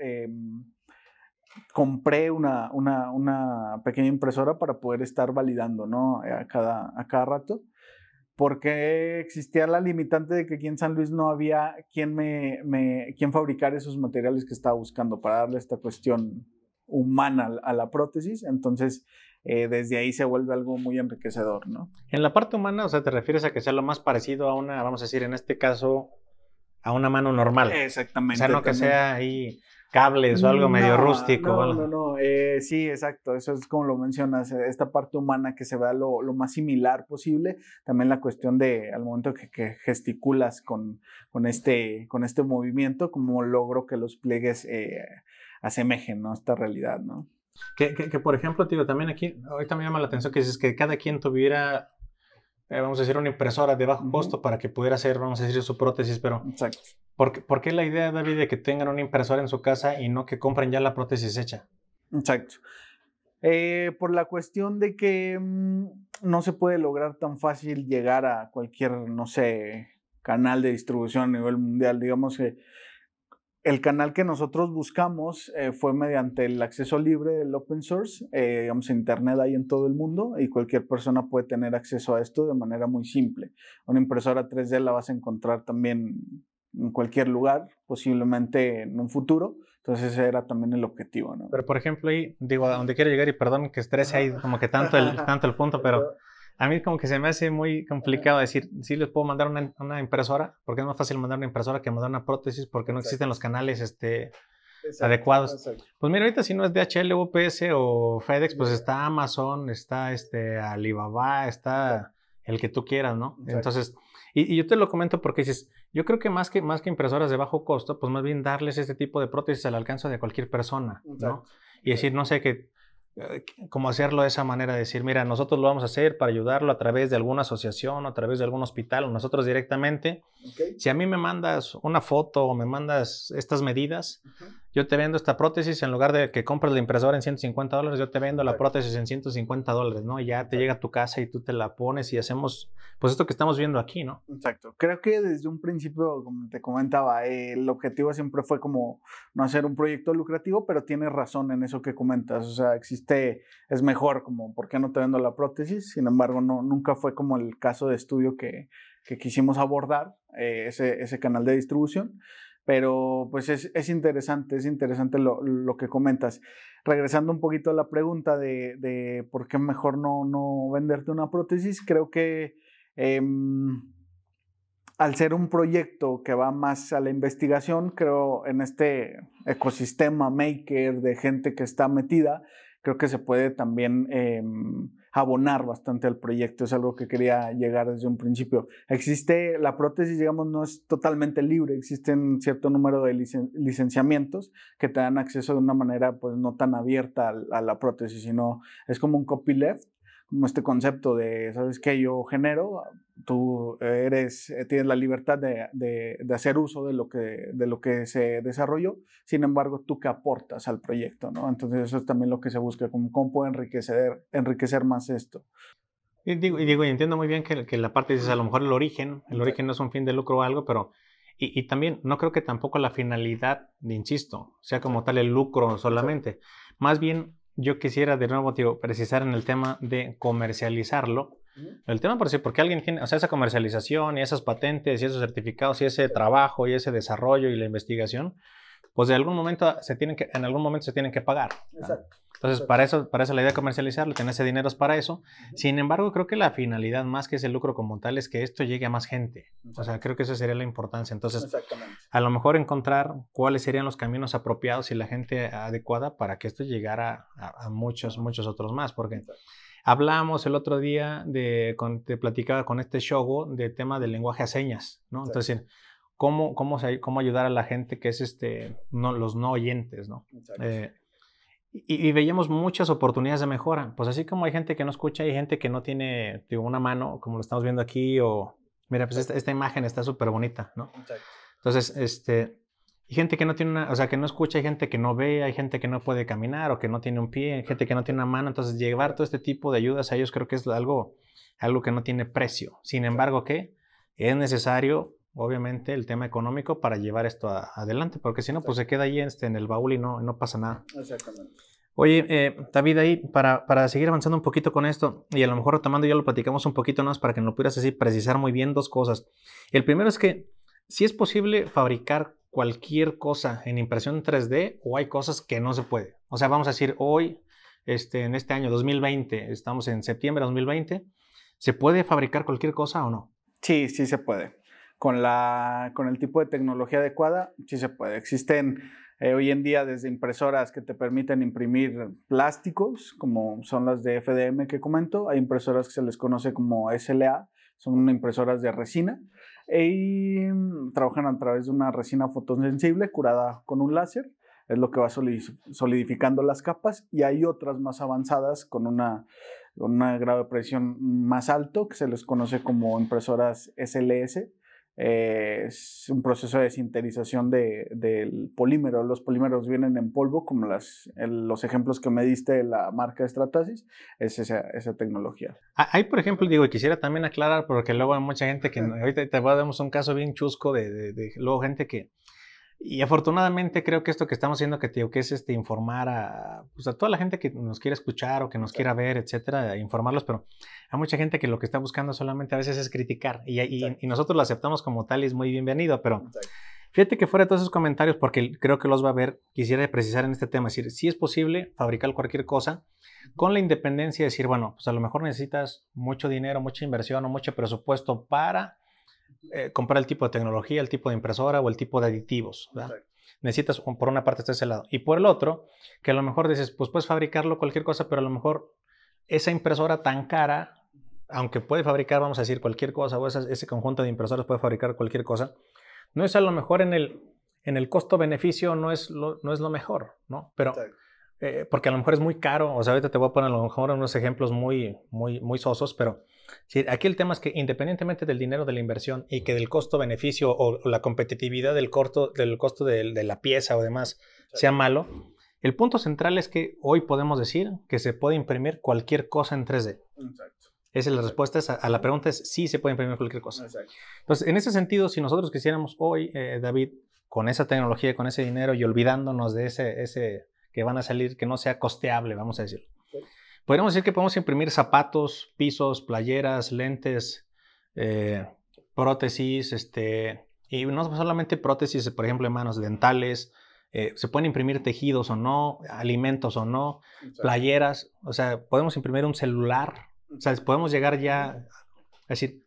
compré una, pequeña impresora para poder estar validando ¿no? a, cada, rato porque existía la limitante de que aquí en San Luis no había quien, me, me, fabricar esos materiales que estaba buscando para darle esta cuestión humana a la prótesis, entonces eh, desde ahí se vuelve algo muy enriquecedor, ¿no? En la parte humana, o sea, te refieres a que sea lo más parecido a una, vamos a decir, en este caso, a una mano normal. Exactamente. O sea, no que sea ahí cables o algo medio rústico. No, no, no, eh, sí, exacto, eso es como lo mencionas, eh, esta parte humana que se vea lo, más similar posible, también la cuestión de al momento que, que gesticulas con, con, este, con este movimiento, como logro que los pliegues asemejen, ¿no? Esta realidad, ¿no? Que, que, por ejemplo, tío, también aquí, ahorita me llama la atención que dices que cada quien tuviera, eh, vamos a decir, una impresora de bajo costo para que pudiera hacer, vamos a decir, su prótesis, pero... Exacto. ¿por, ¿Por qué la idea, David, de que tengan una impresora en su casa y no que compren ya la prótesis hecha? Exacto. Eh, por la cuestión de que mm, no se puede lograr tan fácil llegar a cualquier, no sé, canal de distribución a nivel mundial. Digamos que el canal que nosotros buscamos eh, fue mediante el acceso libre del open source, eh, digamos, Internet hay en todo el mundo y cualquier persona puede tener acceso a esto de manera muy simple. Una impresora 3D la vas a encontrar también en cualquier lugar, posiblemente en un futuro. Entonces ese era también el objetivo, ¿no? Pero por ejemplo, ahí, digo, a donde quiero llegar y perdón que estrese ahí como que tanto el, [LAUGHS] tanto el punto, pero a mí como que se me hace muy complicado decir, sí les puedo mandar una, impresora, porque es más fácil mandar una impresora que mandar una prótesis, porque no existen los canales este, adecuados. Pues mira, ahorita si no es DHL, UPS o FedEx, pues está Amazon, está este Alibaba, está el que tú quieras, ¿no? Entonces, y, yo te lo comento porque dices, yo creo que más que más que impresoras de bajo costo, pues más bien darles este tipo de prótesis al alcance de cualquier persona, ¿no? Y decir, no sé, que como hacerlo de esa manera, decir, mira, nosotros lo vamos a hacer para ayudarlo a través de alguna asociación, a través de algún hospital, o nosotros directamente. Si a mí me mandas una foto o me mandas estas medidas, yo te vendo esta prótesis, en lugar de que compres la impresora en 150 dólares, yo te vendo la prótesis en 150 dólares, ¿no? Y ya te llega a tu casa y tú te la pones y hacemos, pues esto que estamos viendo aquí, ¿no? Exacto. Creo que desde un principio, como te comentaba, el objetivo siempre fue como no hacer un proyecto lucrativo, pero tienes razón en eso que comentas. O sea, existe, es mejor como, ¿por qué no te vendo la prótesis? Sin embargo, no, nunca fue como el caso de estudio que, que quisimos abordar, eh, ese, ese canal de distribución. Pero pues es, es interesante, es interesante lo, lo, que comentas. Regresando un poquito a la pregunta de, de por qué mejor no, no, venderte una prótesis, creo que em, al ser un proyecto que va más a la investigación, creo en este ecosistema maker de gente que está metida, creo que se puede también em, abonar bastante al proyecto. Es algo que quería llegar desde un principio. Existe, la prótesis, digamos, no es totalmente libre. Existen cierto número de licenciamientos que te dan acceso de una manera, pues, no tan abierta a, a la prótesis, sino es como un copyleft este concepto de, ¿sabes qué? Yo genero, tú eres, eh, tienes la libertad de, de, hacer uso de lo, que, de lo que se desarrolló, sin embargo, tú que aportas al proyecto, ¿no? Entonces eso es también lo que se busca, como cómo puedo enriquecer, enriquecer más esto. Y digo, y digo, y entiendo muy bien que, que la parte dices, a lo mejor el origen, el origen no es un fin de lucro o algo, pero y, y, también no creo que tampoco la finalidad, insisto, sea como tal el lucro solamente. Más bien yo quisiera de nuevo precisar en el tema de comercializarlo. El tema por sí, porque alguien tiene, o sea, esa comercialización y esas patentes y esos certificados y ese trabajo y ese desarrollo y la investigación, pues de algún momento se tienen que, en algún momento se tienen que pagar. Exacto. Entonces, para eso, para eso la idea de comercializarlo, tener ese dinero es para eso. Sin embargo, creo que la finalidad más que ese lucro como tal es que esto llegue a más gente. O sea, creo que esa sería la importancia. Entonces, a lo mejor encontrar cuáles serían los caminos apropiados y la gente adecuada para que esto llegara a, muchos, muchos otros más. Porque hablamos el otro día de, te platicaba con este show de tema del lenguaje a señas, ¿no? Entonces, ¿cómo, cómo, cómo ayudar a la gente que es este, no, los no oyentes, ¿no? Eh, y, veíamos muchas oportunidades de mejora. Pues así como hay gente que no escucha, hay gente que no tiene digo, una mano, como lo estamos viendo aquí, o mira, pues esta, imagen está súper bonita, ¿no? Entonces, este, hay gente que no tiene una, o sea, que no escucha, hay gente que no ve, hay gente que no puede caminar o que no tiene un pie, hay gente que no tiene una mano. Entonces, llevar todo este tipo de ayudas a ellos creo que es algo, algo que no tiene precio. Sin embargo, ¿qué? Es necesario obviamente el tema económico para llevar esto adelante, porque si no, pues se queda ahí este, en el baúl y no, no pasa nada. Exactamente. Oye, eh, David, ahí para, para, seguir avanzando un poquito con esto, y a lo mejor retomando ya lo platicamos un poquito más para que nos pudieras así precisar muy bien dos cosas. El primero es que si es posible fabricar cualquier cosa en impresión 3D o hay cosas que no se puede. O sea, vamos a decir, hoy, este, en este año 2020, estamos en septiembre de 2020, ¿se puede fabricar cualquier cosa o no? Sí, sí se puede con, la, con el tipo de tecnología adecuada, sí se puede. Existen eh, hoy en día desde impresoras que te permiten imprimir plásticos, como son las de FDM que comento, hay impresoras que se les conoce como SLA, son impresoras de resina y trabajan a través de una resina fotosensible curada con un láser, es lo que va solidificando las capas y hay otras más avanzadas con una con un grado de presión más alto que se les conoce como impresoras SLS, eh, es un proceso de sintetización de, del polímero. Los polímeros vienen en polvo, como las, los ejemplos que me diste de la marca Stratasis, es esa, esa tecnología. Hay, por ejemplo, digo, quisiera también aclarar, porque luego hay mucha gente que, ahorita te voy a dar un caso bien chusco de, de, de luego gente que, y afortunadamente creo que esto que estamos haciendo, que, tío, que es este, informar a, pues a toda la gente que nos quiere escuchar o que nos quiera ver, etcétera, informarlos, pero hay mucha gente que lo que está buscando solamente a veces es criticar y, y, nosotros lo aceptamos como tal y es muy bienvenido, pero fíjate que fuera de todos esos comentarios, porque creo que los va a ver, quisiera precisar en este tema, es decir, si es posible fabricar cualquier cosa con la independencia de decir, bueno, pues a lo mejor necesitas mucho dinero, mucha inversión o mucho presupuesto para eh, comprar el tipo de tecnología, el tipo de impresora o el tipo de aditivos. Necesitas, por una parte, está ese lado. Y por el otro, que a lo mejor dices, pues puedes fabricarlo cualquier cosa, pero a lo mejor esa impresora tan cara, aunque puede fabricar, vamos a decir, cualquier cosa, o ese conjunto de impresoras puede fabricar cualquier cosa, no es a lo mejor en el, en el costo-beneficio, no, es lo, no es lo mejor, ¿no? Pero, eh, porque a lo mejor es muy caro, o sea, ahorita te voy a poner a lo mejor unos ejemplos muy, muy, muy sosos, pero Sí, aquí el tema es que independientemente del dinero de la inversión y que del costo-beneficio o, la competitividad del, corto, del costo de, la pieza o demás sea malo, el punto central es que hoy podemos decir que se puede imprimir cualquier cosa en 3D. Exacto. Esa es la respuesta a, la pregunta es sí se puede imprimir cualquier cosa. Exacto. Entonces, en ese sentido, si nosotros quisiéramos hoy, eh, David, con esa tecnología, con ese dinero y olvidándonos de ese, ese que van a salir, que no sea costeable, vamos a decirlo. Podríamos decir que podemos imprimir zapatos, pisos, playeras, lentes, eh, prótesis, este, y no solamente prótesis, por ejemplo, en manos dentales, eh, se pueden imprimir tejidos o no, alimentos o no, playeras, o sea, podemos imprimir un celular, o sea, podemos llegar ya a decir,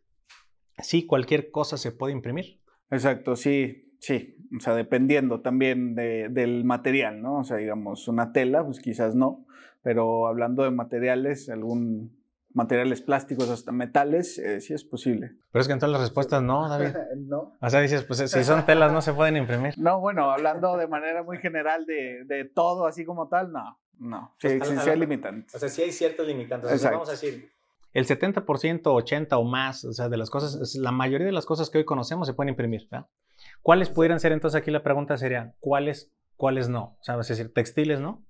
sí, cualquier cosa se puede imprimir. Exacto, sí. Sí, o sea, dependiendo también del material, ¿no? O sea, digamos, una tela, pues quizás no, pero hablando de materiales, algún materiales plásticos hasta metales, eh, sí es posible. Pero es que en todas las respuestas no, [LAUGHS] David. no. O sea, dices, pues si son telas no se pueden imprimir. [LAUGHS] No, bueno, hablando de manera muy general de, de todo así como tal, no, no. Sí, pues, sí, hay limitantes. O sea, sí hay ciertos limitantes. O sea, vamos a decir, el 70%, 80 o más, o sea, de las cosas, la mayoría de las cosas que hoy conocemos se pueden imprimir, ¿verdad? ¿Cuáles pudieran ser entonces aquí la pregunta sería, ¿cuáles, cuáles no? O sea, es decir, textiles, ¿no?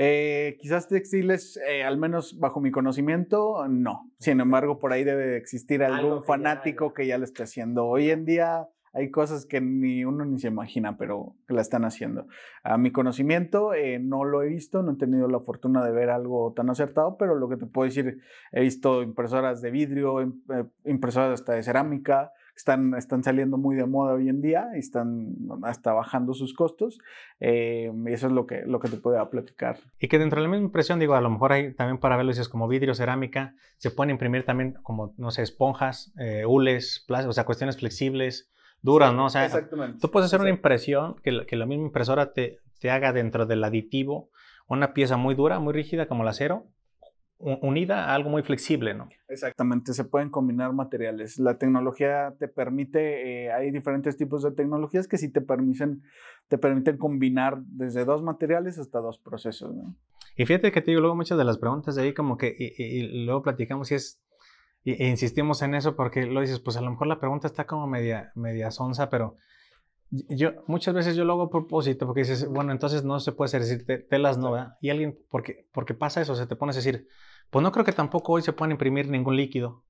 Eh, quizás textiles, eh, al menos bajo mi conocimiento, no. Sin embargo, por ahí debe existir algún fanático que ya lo esté haciendo. Hoy en día hay cosas que ni uno ni se imagina, pero que la están haciendo. A mi conocimiento, eh, no lo he visto, no he tenido la fortuna de ver algo tan acertado, pero lo que te puedo decir, he visto impresoras de vidrio, impresoras hasta de cerámica, están, están saliendo muy de moda hoy en día y están hasta bajando sus costos. Eh, y eso es lo que, lo que te puedo platicar. Y que dentro de la misma impresión, digo, a lo mejor hay también para verlo, dices, como vidrio, cerámica, se pueden imprimir también como, no sé, esponjas, eh, hules, o sea, cuestiones flexibles, duras, ¿no? O sea, exactamente. tú puedes hacer una impresión que, que la misma impresora te, te haga dentro del aditivo una pieza muy dura, muy rígida como el acero, unida a algo muy flexible, ¿no? Exactamente, se pueden combinar materiales. La tecnología te permite, eh, hay diferentes tipos de tecnologías que sí te permiten, te permiten combinar desde dos materiales hasta dos procesos, ¿no? Y fíjate que te digo luego muchas de las preguntas de ahí como que, y, luego platicamos y es, e insistimos en eso porque lo dices, pues a lo mejor la pregunta está como media, media sonsa, pero yo muchas veces yo lo hago a propósito porque dices, bueno, entonces no se puede decir telas no, ¿verdad? Y alguien, porque, porque pasa eso, se te pone a decir, pues no creo que tampoco hoy se puedan imprimir ningún líquido.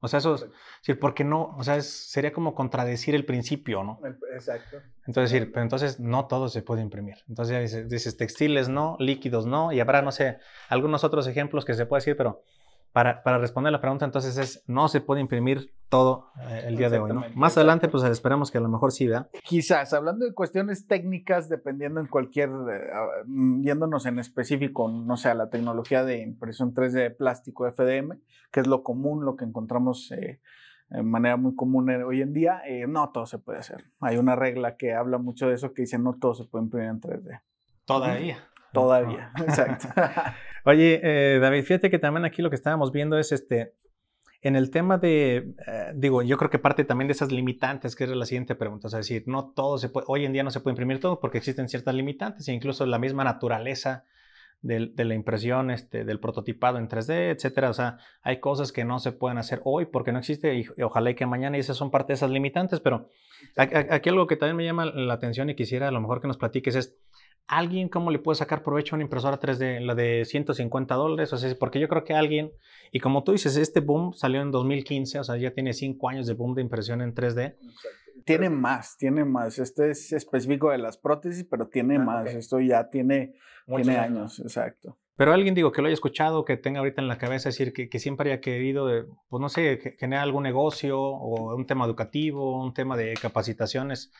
O sea, eso es decir, porque no, o sea, sería como contradecir el principio, ¿no? Exacto. Entonces, decir, pero entonces no todo se puede imprimir. Entonces dices, dices, textiles no, líquidos no, y habrá, no sé, algunos otros ejemplos que se puede decir, pero para, para, responder la pregunta, entonces es, no se puede imprimir todo eh, el día de hoy, ¿no? Más adelante, pues esperemos que a lo mejor sí, ¿verdad? Quizás, hablando de cuestiones técnicas, dependiendo en cualquier, eh, mm, yéndonos en específico, no sé, a la tecnología de impresión 3D de plástico FDM, que es lo común, lo que encontramos eh, de manera muy común hoy en día, no todo se puede hacer. Hay una regla que habla mucho de eso que dice no todo se puede imprimir en 3D. Todavía. Todavía, [LAUGHS] exacto. [LAUGHS] Oye, eh, David, fíjate que también aquí lo que estábamos viendo es este, en el tema de, eh, digo, yo creo que parte también de esas limitantes, que es la siguiente pregunta, es decir, no todo se puede, hoy en día no se puede imprimir todo porque existen ciertas limitantes e incluso la misma naturaleza de, la impresión, este, del prototipado en 3D, etcétera. O sea, hay cosas que no se pueden hacer hoy porque no existe y, ojalá y que mañana y esas son parte de esas limitantes, pero aquí algo que también me llama la atención y quisiera a lo mejor que nos platiques es, alguien cómo le puede sacar provecho a una impresora 3D, la de 150 dólares, o sea, porque yo creo que alguien, y como tú dices, este boom salió en 2015, o sea, ya tiene 5 años de boom de impresión en 3D. Tiene más, tiene más. Este es específico de las prótesis, pero tiene ah, más. Esto ya tiene, tiene años, exacto. Pero alguien, digo, que lo haya escuchado, que tenga ahorita en la cabeza, decir que, que siempre haya querido, pues no sé, generar algún negocio o un tema educativo, un tema de capacitaciones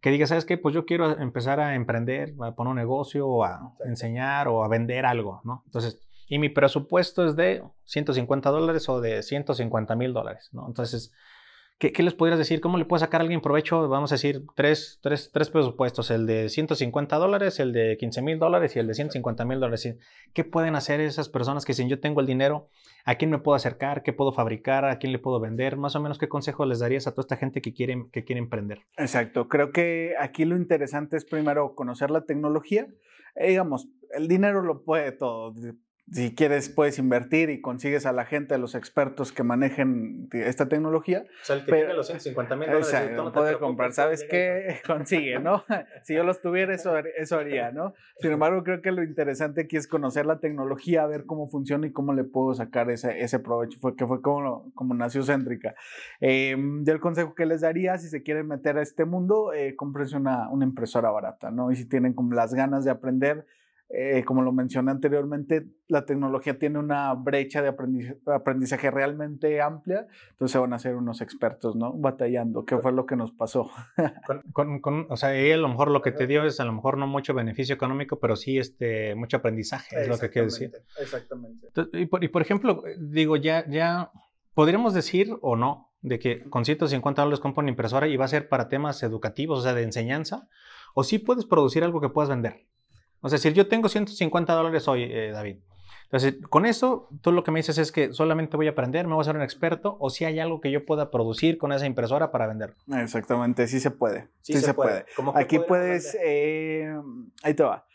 que diga, ¿sabes qué? Pues yo quiero empezar a emprender, a poner un negocio, o a enseñar o a vender algo, ¿no? Entonces, y mi presupuesto es de 150 dólares o de 150 mil dólares, ¿no? Entonces, ¿qué, ¿qué, les podrías decir? ¿Cómo le puede sacar a alguien provecho? Vamos a decir, tres, tres, tres presupuestos, el de 150 dólares, el de 15 mil dólares y el de 150 mil dólares. ¿Qué pueden hacer esas personas que si yo tengo el dinero, ¿A quién me puedo acercar? ¿Qué puedo fabricar? ¿A quién le puedo vender? Más o menos, ¿qué consejo les darías a toda esta gente que quiere, que quiere emprender? Exacto. Creo que aquí lo interesante es primero conocer la tecnología. Eh, digamos, el dinero lo puede todo si quieres, puedes invertir y consigues a la gente, a los expertos que manejen esta tecnología. O sea, el que tiene los 150 mil dólares. no puede comprar. ¿Sabes qué? [LAUGHS] Consigue, ¿no? [LAUGHS] si yo los tuviera, eso, eso haría, ¿no? Sin embargo, creo que lo interesante aquí es conocer la tecnología, ver cómo funciona y cómo le puedo sacar ese, ese provecho, fue, que fue como, como nació Céntrica. Eh, yo el consejo que les daría, si se quieren meter a este mundo, eh, una, una impresora barata, ¿no? Y si tienen como las ganas de aprender, eh, como lo mencioné anteriormente, la tecnología tiene una brecha de aprendizaje, realmente amplia, entonces van a ser unos expertos, ¿no? Batallando, ¿qué fue lo que nos pasó? o sea, a lo mejor lo que te dio es a lo mejor no mucho beneficio económico, pero sí este, mucho aprendizaje, es lo que quiero decir. Exactamente. y, por, y por ejemplo, digo, ya, ya podríamos decir o no, de que con 150 dólares compro una impresora y va a ser para temas educativos, o sea, de enseñanza, o sí puedes producir algo que puedas vender. O sea, si yo tengo 150 dólares hoy, eh, David, entonces, con eso, tú lo que me dices es que solamente voy a aprender, me voy a ser un experto, o si hay algo que yo pueda producir con esa impresora para vender. Exactamente, sí se puede. Sí, se, puede. Aquí puedes, eh, ahí te va.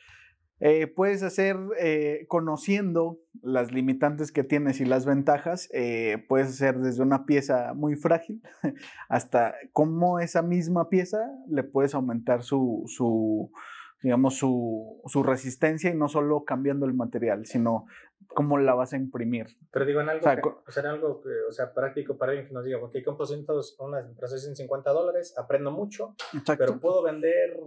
Eh, puedes hacer, eh, conociendo las limitantes que tienes y las ventajas, puedes hacer desde una pieza muy frágil [LAUGHS] hasta cómo esa misma pieza le puedes aumentar su, su digamos, su, su, resistencia y no solo cambiando el material, sino cómo la vas a imprimir. Pero digo, en algo, o sea, que, algo o sea, práctico para alguien que nos diga, ok, compro una impresora en 50 dólares, aprendo mucho, pero puedo vender...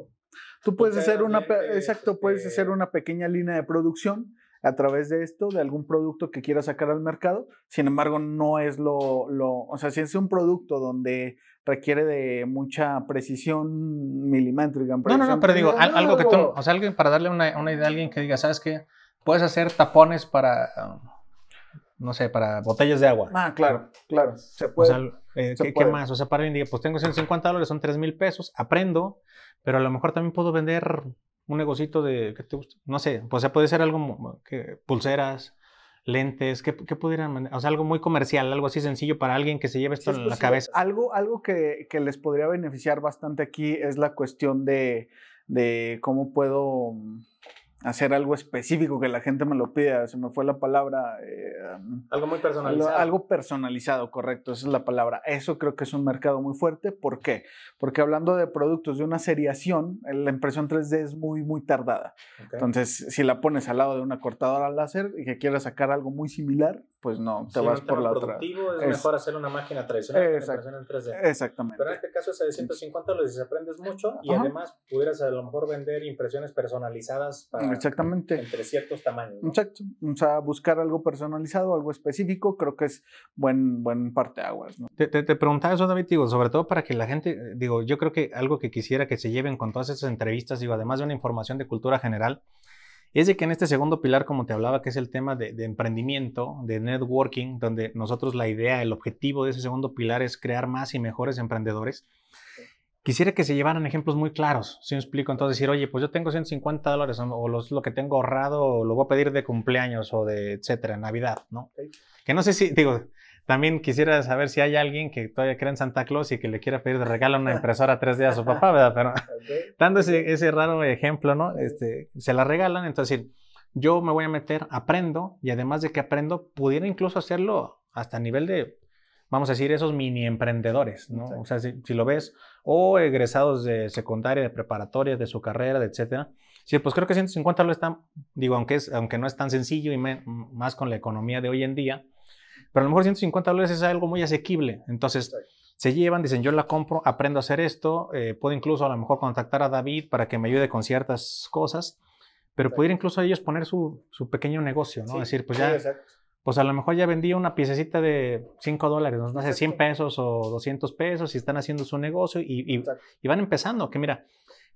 Tú puedes hacer una, exacto, puedes hacer este una pequeña línea de producción a través de esto, de algún producto que quieras sacar al mercado. Sin embargo, no es lo, lo, o sea, si es un producto donde requiere de mucha precisión milimétrica. no, no, no, pero digo, algo que tú, o sea, alguien para darle una, una idea a alguien que diga, ¿sabes qué? Puedes hacer tapones para, no sé, para botellas de agua. Ah, claro, claro. Se puede. O sea, eh, ¿qué, más? O sea, para alguien diga, pues tengo 150 dólares, son 3 mil pesos, aprendo, pero a lo mejor también puedo vender un negocito de, ¿qué te gusta? No sé, pues puede ser algo, que, pulseras, lentes, ¿qué, qué pudieran, o sea, algo muy comercial, algo así sencillo para alguien que se lleve esto en la cabeza. Algo, algo que, que, les podría beneficiar bastante aquí es la cuestión de, de cómo puedo hacer algo específico que la gente me lo pida, se me fue la palabra. Eh, algo muy personalizado. Algo, personalizado, correcto, esa es la palabra. Eso creo que es un mercado muy fuerte. ¿Por qué? Porque hablando de productos de una seriación, la impresión 3D es muy, muy tardada. Entonces, si la pones al lado de una cortadora láser y que quieras sacar algo muy similar, pues no, te vas por la otra. Es, mejor hacer una máquina tradicional que impresión en 3D. Exactamente. Pero en este caso, ese de 150 lo dices, aprendes mucho y además pudieras a lo mejor vender impresiones personalizadas para Exactamente. entre ciertos tamaños. Exacto. O sea, buscar algo personalizado, algo específico, creo que es buen, buen parte aguas. ¿no? Te, te, preguntaba eso, David, digo, sobre todo para que la gente, digo, yo creo que algo que quisiera que se lleven con todas esas entrevistas, digo, además de una información de cultura general, es de que en este segundo pilar, como te hablaba, que es el tema de, emprendimiento, de networking, donde nosotros la idea, el objetivo de ese segundo pilar es crear más y mejores emprendedores. Quisiera que se llevaran ejemplos muy claros, si me explico, entonces decir, oye, pues yo tengo 150 dólares o lo que tengo ahorrado o lo voy a pedir de cumpleaños o de etcétera, Navidad, ¿no? Que no sé si, digo, también quisiera saber si hay alguien que todavía cree en Santa Claus y que le quiera pedir de regalo una [LAUGHS] impresora 3D a su papá, ¿verdad? Pero [LAUGHS] dando ese, ese, raro ejemplo, ¿no? Este, se la regalan, entonces yo me voy a meter, aprendo y además de que aprendo, pudiera incluso hacerlo hasta a nivel de, vamos a decir, esos mini emprendedores, ¿no? O sea, si, lo ves, o egresados de secundaria, de preparatoria, de su carrera, de etcétera. Sí, pues creo que 150 lo están, digo, aunque, es, aunque no es tan sencillo y más con la economía de hoy en día, pero a lo mejor 150 dólares es algo muy asequible. Entonces, se llevan, dicen, yo la compro, aprendo a hacer esto, eh, puedo incluso a lo mejor contactar a David para que me ayude con ciertas cosas, pero pudiera incluso ellos poner su, su pequeño negocio, ¿no? decir, pues ya, pues a lo mejor ya vendí una piececita de 5 dólares, no sé, 100 pesos o 200 pesos y están haciendo su negocio y, y, y van empezando, que mira,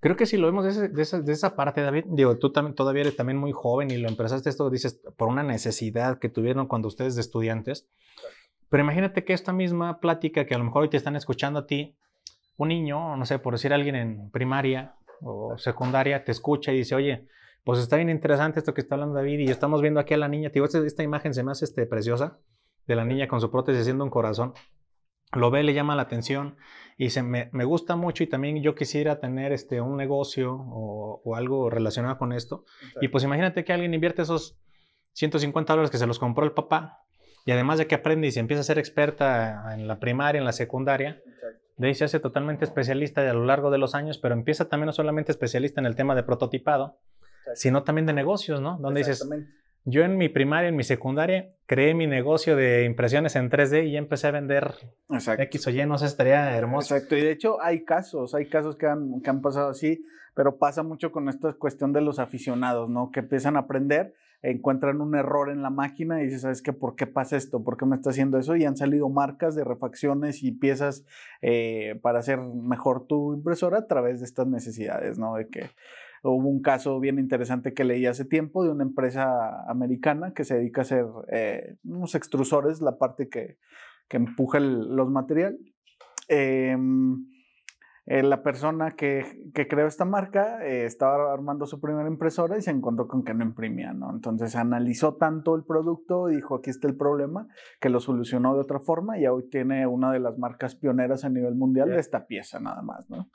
Creo que si lo vemos de, esa, de, esa, parte, David, digo, tú también, todavía eres también muy joven y lo empezaste esto, dices, por una necesidad que tuvieron cuando ustedes de estudiantes. Pero imagínate que esta misma plática que a lo mejor hoy te están escuchando a ti, un niño, no sé, por decir alguien en primaria o secundaria, te escucha y dice, oye, pues está bien interesante esto que está hablando David y estamos viendo aquí a la niña, te digo, esta, imagen se me hace este, preciosa de la niña con su prótesis haciendo un corazón lo ve, le llama la atención y dice, me, me, gusta mucho y también yo quisiera tener este, un negocio o, o algo relacionado con esto. Y pues imagínate que alguien invierte esos 150 dólares que se los compró el papá y además de que aprende y se empieza a ser experta en la primaria, en la secundaria, de ahí se hace totalmente especialista a lo largo de los años, pero empieza también no solamente especialista en el tema de prototipado, sino también de negocios, ¿no? Donde dices, yo en mi primaria, en mi secundaria, creé mi negocio de impresiones en 3D y empecé a vender X o Y, no sé, estaría hermoso. Exacto, y de hecho hay casos, hay casos que han, que han pasado así, pero pasa mucho con esta cuestión de los aficionados, ¿no? Que empiezan a aprender, encuentran un error en la máquina y dices, ¿sabes qué? ¿Por qué pasa esto? ¿Por qué me está haciendo eso? Y han salido marcas de refacciones y piezas eh, para hacer mejor tu impresora a través de estas necesidades, ¿no? De que Hubo un caso bien interesante que leí hace tiempo de una empresa americana que se dedica a hacer eh, unos extrusores, la parte que, que empuja los materiales. Em, eh, la persona que, que, creó esta marca eh, estaba armando su primera impresora y se encontró con que no imprimía, ¿no? Entonces analizó tanto el producto dijo, aquí está el problema, que lo solucionó de otra forma y hoy tiene una de las marcas pioneras a nivel mundial de esta pieza nada más, ¿no?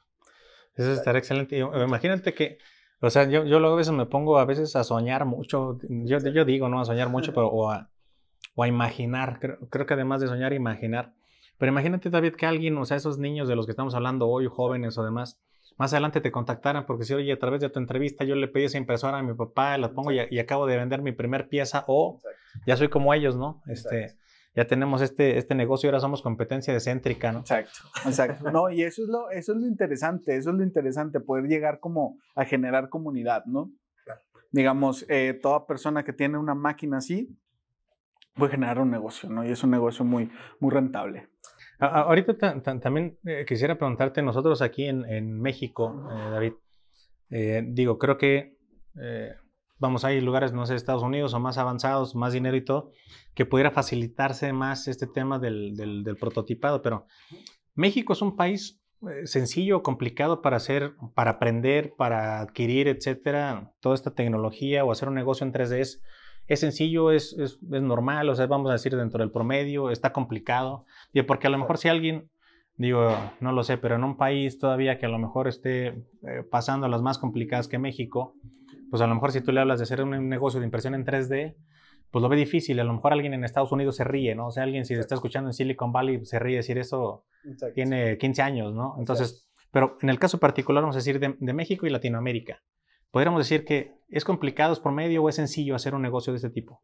Eso estar excelente. Imagínate que, o sea, yo, yo luego a veces me pongo a veces a soñar mucho, yo, yo digo, ¿no? A soñar mucho, pero o a, o a imaginar, creo, creo que además de soñar, imaginar. Pero imagínate, David, que alguien, o sea, esos niños de los que estamos hablando hoy, jóvenes o demás, más adelante te contactaran porque si, oye, a través de tu entrevista yo le pedí esa impresora a mi papá, la pongo y, acabo de vender mi primer pieza o ya soy como ellos, ¿no? Este, ya tenemos este, este negocio y ahora somos competencia céntrica, ¿no? Exacto, exacto. No, y eso es lo, eso es lo interesante, eso es lo interesante, poder llegar como a generar comunidad, ¿no? Digamos, eh, toda persona que tiene una máquina así puede generar un negocio, ¿no? Y es un negocio muy, muy rentable. Ahorita también eh, quisiera preguntarte, nosotros aquí en, México, eh, David, eh, digo, creo que, vamos, hay lugares, no sé, Estados Unidos o más avanzados, más dinero y todo, que pudiera facilitarse más este tema del, del, prototipado, pero México es un país sencillo, complicado para hacer, para aprender, para adquirir, etcétera, toda esta tecnología o hacer un negocio en 3D es es sencillo, es, es, es, normal, o sea, vamos a decir dentro del promedio, está complicado. y porque a lo mejor si alguien, digo, no lo sé, pero en un país todavía que a lo mejor esté eh, pasando las más complicadas que México, pues a lo mejor si tú le hablas de hacer un negocio de impresión en 3D, pues lo ve difícil. A lo mejor alguien en Estados Unidos se ríe, ¿no? O sea, alguien si está escuchando en Silicon Valley se ríe decir eso tiene 15 años, ¿no? Entonces, pero en el caso particular vamos a decir de México y Latinoamérica podríamos decir que es complicado, es promedio o es sencillo hacer un negocio de este tipo?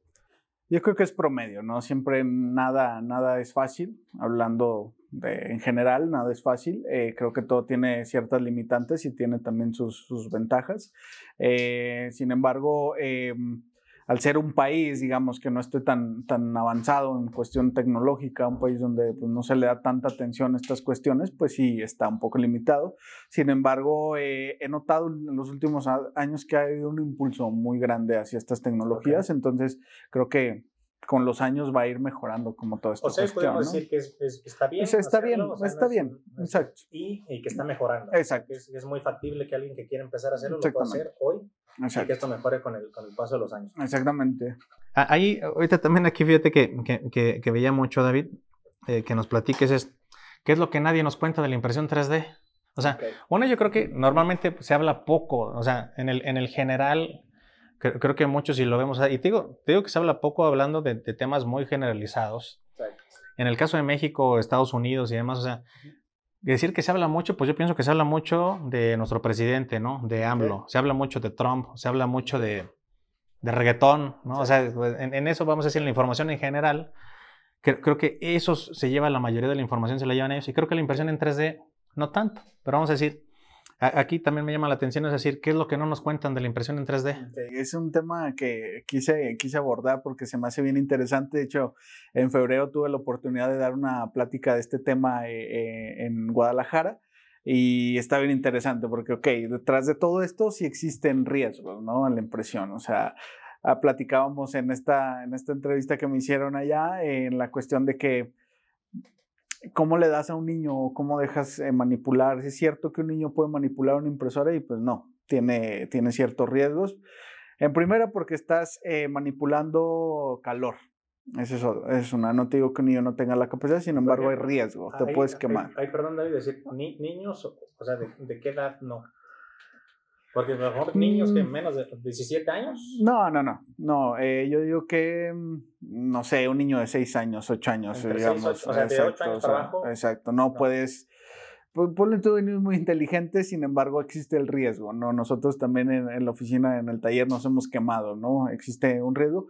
Yo creo que es promedio, ¿no? Siempre nada, nada es fácil, hablando de, en general, nada es fácil. Eh, creo que todo tiene ciertas limitantes y tiene también sus, sus ventajas. Eh, sin embargo, eh, al ser un país, digamos, que no esté tan, tan avanzado en cuestión tecnológica, un país donde pues, no se le da tanta atención a estas cuestiones, pues sí está un poco limitado. Sin embargo, eh, he notado en los últimos años que ha habido un impulso muy grande hacia estas tecnologías, entonces creo que con los años va a ir mejorando como todo esto. O sea, podemos decir que está bien. está bien, está bien, exacto. Y, que está mejorando. Exacto. Es, es, muy factible que alguien que quiera empezar a hacerlo lo pueda hacer hoy y que esto mejore con el, con el paso de los años. Exactamente. Ah, ahí, ahorita también aquí fíjate que, que, que, veía mucho, David, eh, que nos platiques es, ¿qué es lo que nadie nos cuenta de la impresión 3D? O sea, bueno, yo creo que normalmente se habla poco, o sea, en el, en el general creo, que muchos, y lo vemos, y te digo, te digo que se habla poco hablando de, temas muy generalizados. En el caso de México, Estados Unidos y demás, o sea, decir que se habla mucho, pues yo pienso que se habla mucho de nuestro presidente, ¿no? De AMLO, se habla mucho de Trump, se habla mucho de, de reggaetón, ¿no? O sea, pues, en, eso vamos a decir la información en general. Creo, creo que eso se lleva, la mayoría de la información se la llevan ellos, y creo que la impresión en 3D no tanto, pero vamos a decir, Aquí también me llama la atención, es decir, ¿qué es lo que no nos cuentan de la impresión en 3D? Es un tema que quise, quise abordar porque se me hace bien interesante. De hecho, en febrero tuve la oportunidad de dar una plática de este tema eh, eh, en Guadalajara y está bien interesante porque, ok, detrás de todo esto sí existen riesgos, ¿no? En la impresión, o sea, ah, platicábamos en esta, en esta entrevista que me hicieron allá en la cuestión de que ¿cómo le das a un niño o cómo dejas eh, manipular? ¿Es cierto que un niño puede manipular una impresora? Y pues no, tiene, tiene ciertos riesgos. En primera, porque estás eh, manipulando calor. Es eso, es una. No te digo que un niño no tenga la capacidad, sin embargo, hay riesgo, te puedes quemar. Hay, perdón, David, decir, niños, o sea, de, qué edad no? Porque mejor niños que mm. menos de 17 años. No, no, no. No, eh, yo digo que, mm, no sé, un niño de 6 años, 8 años, digamos. o sea, de 8 años trabajo. Exacto, no, puedes. Ponle todo niños muy inteligentes, sin embargo, existe el riesgo, ¿no? Nosotros también en, en, la oficina, en el taller, nos hemos quemado, ¿no? Existe un riesgo.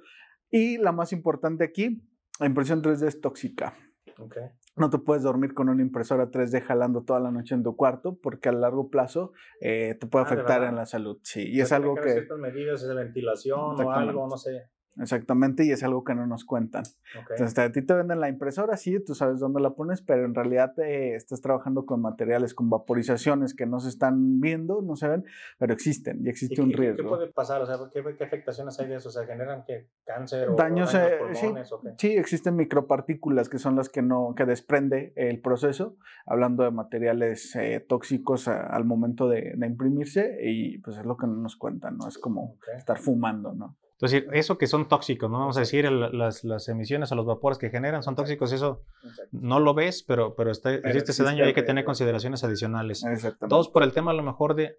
Y la más importante aquí, la impresión 3D es tóxica. Okay. No te puedes dormir con una impresora 3D jalando toda la noche en tu cuarto porque a largo plazo eh, te puede ah, afectar en la salud. Sí, y es algo que... ciertas medidas de ventilación o algo, no sé. Exactamente, y es algo que no nos cuentan. Ok. Entonces, a ti te venden la impresora, sí, tú sabes dónde la pones, pero en realidad eh, estás trabajando con materiales, con vaporizaciones que no se están viendo, no se ven, pero existen y ¿Y existe un y qué riesgo. puede pasar? O sea, ¿qué, qué afectaciones hay de eso? O sea, ¿generan qué? ¿Cáncer o Daños, daños, eh, pulmones o qué? Sí, existen micropartículas que son las que no que desprende el proceso, hablando de materiales eh, tóxicos a- al momento de, de imprimirse y pues es lo que no nos cuentan, ¿no? Es como estar fumando, ¿no? Entonces, eso que son tóxicos, ¿no? Vamos a decir, el- las, las emisiones o los vapores que generan son tóxicos, eso Exacto. no lo ves, pero, pero, está, existe ese daño y hay que tener consideraciones adicionales. Exactamente. Todos por el tema a lo mejor de,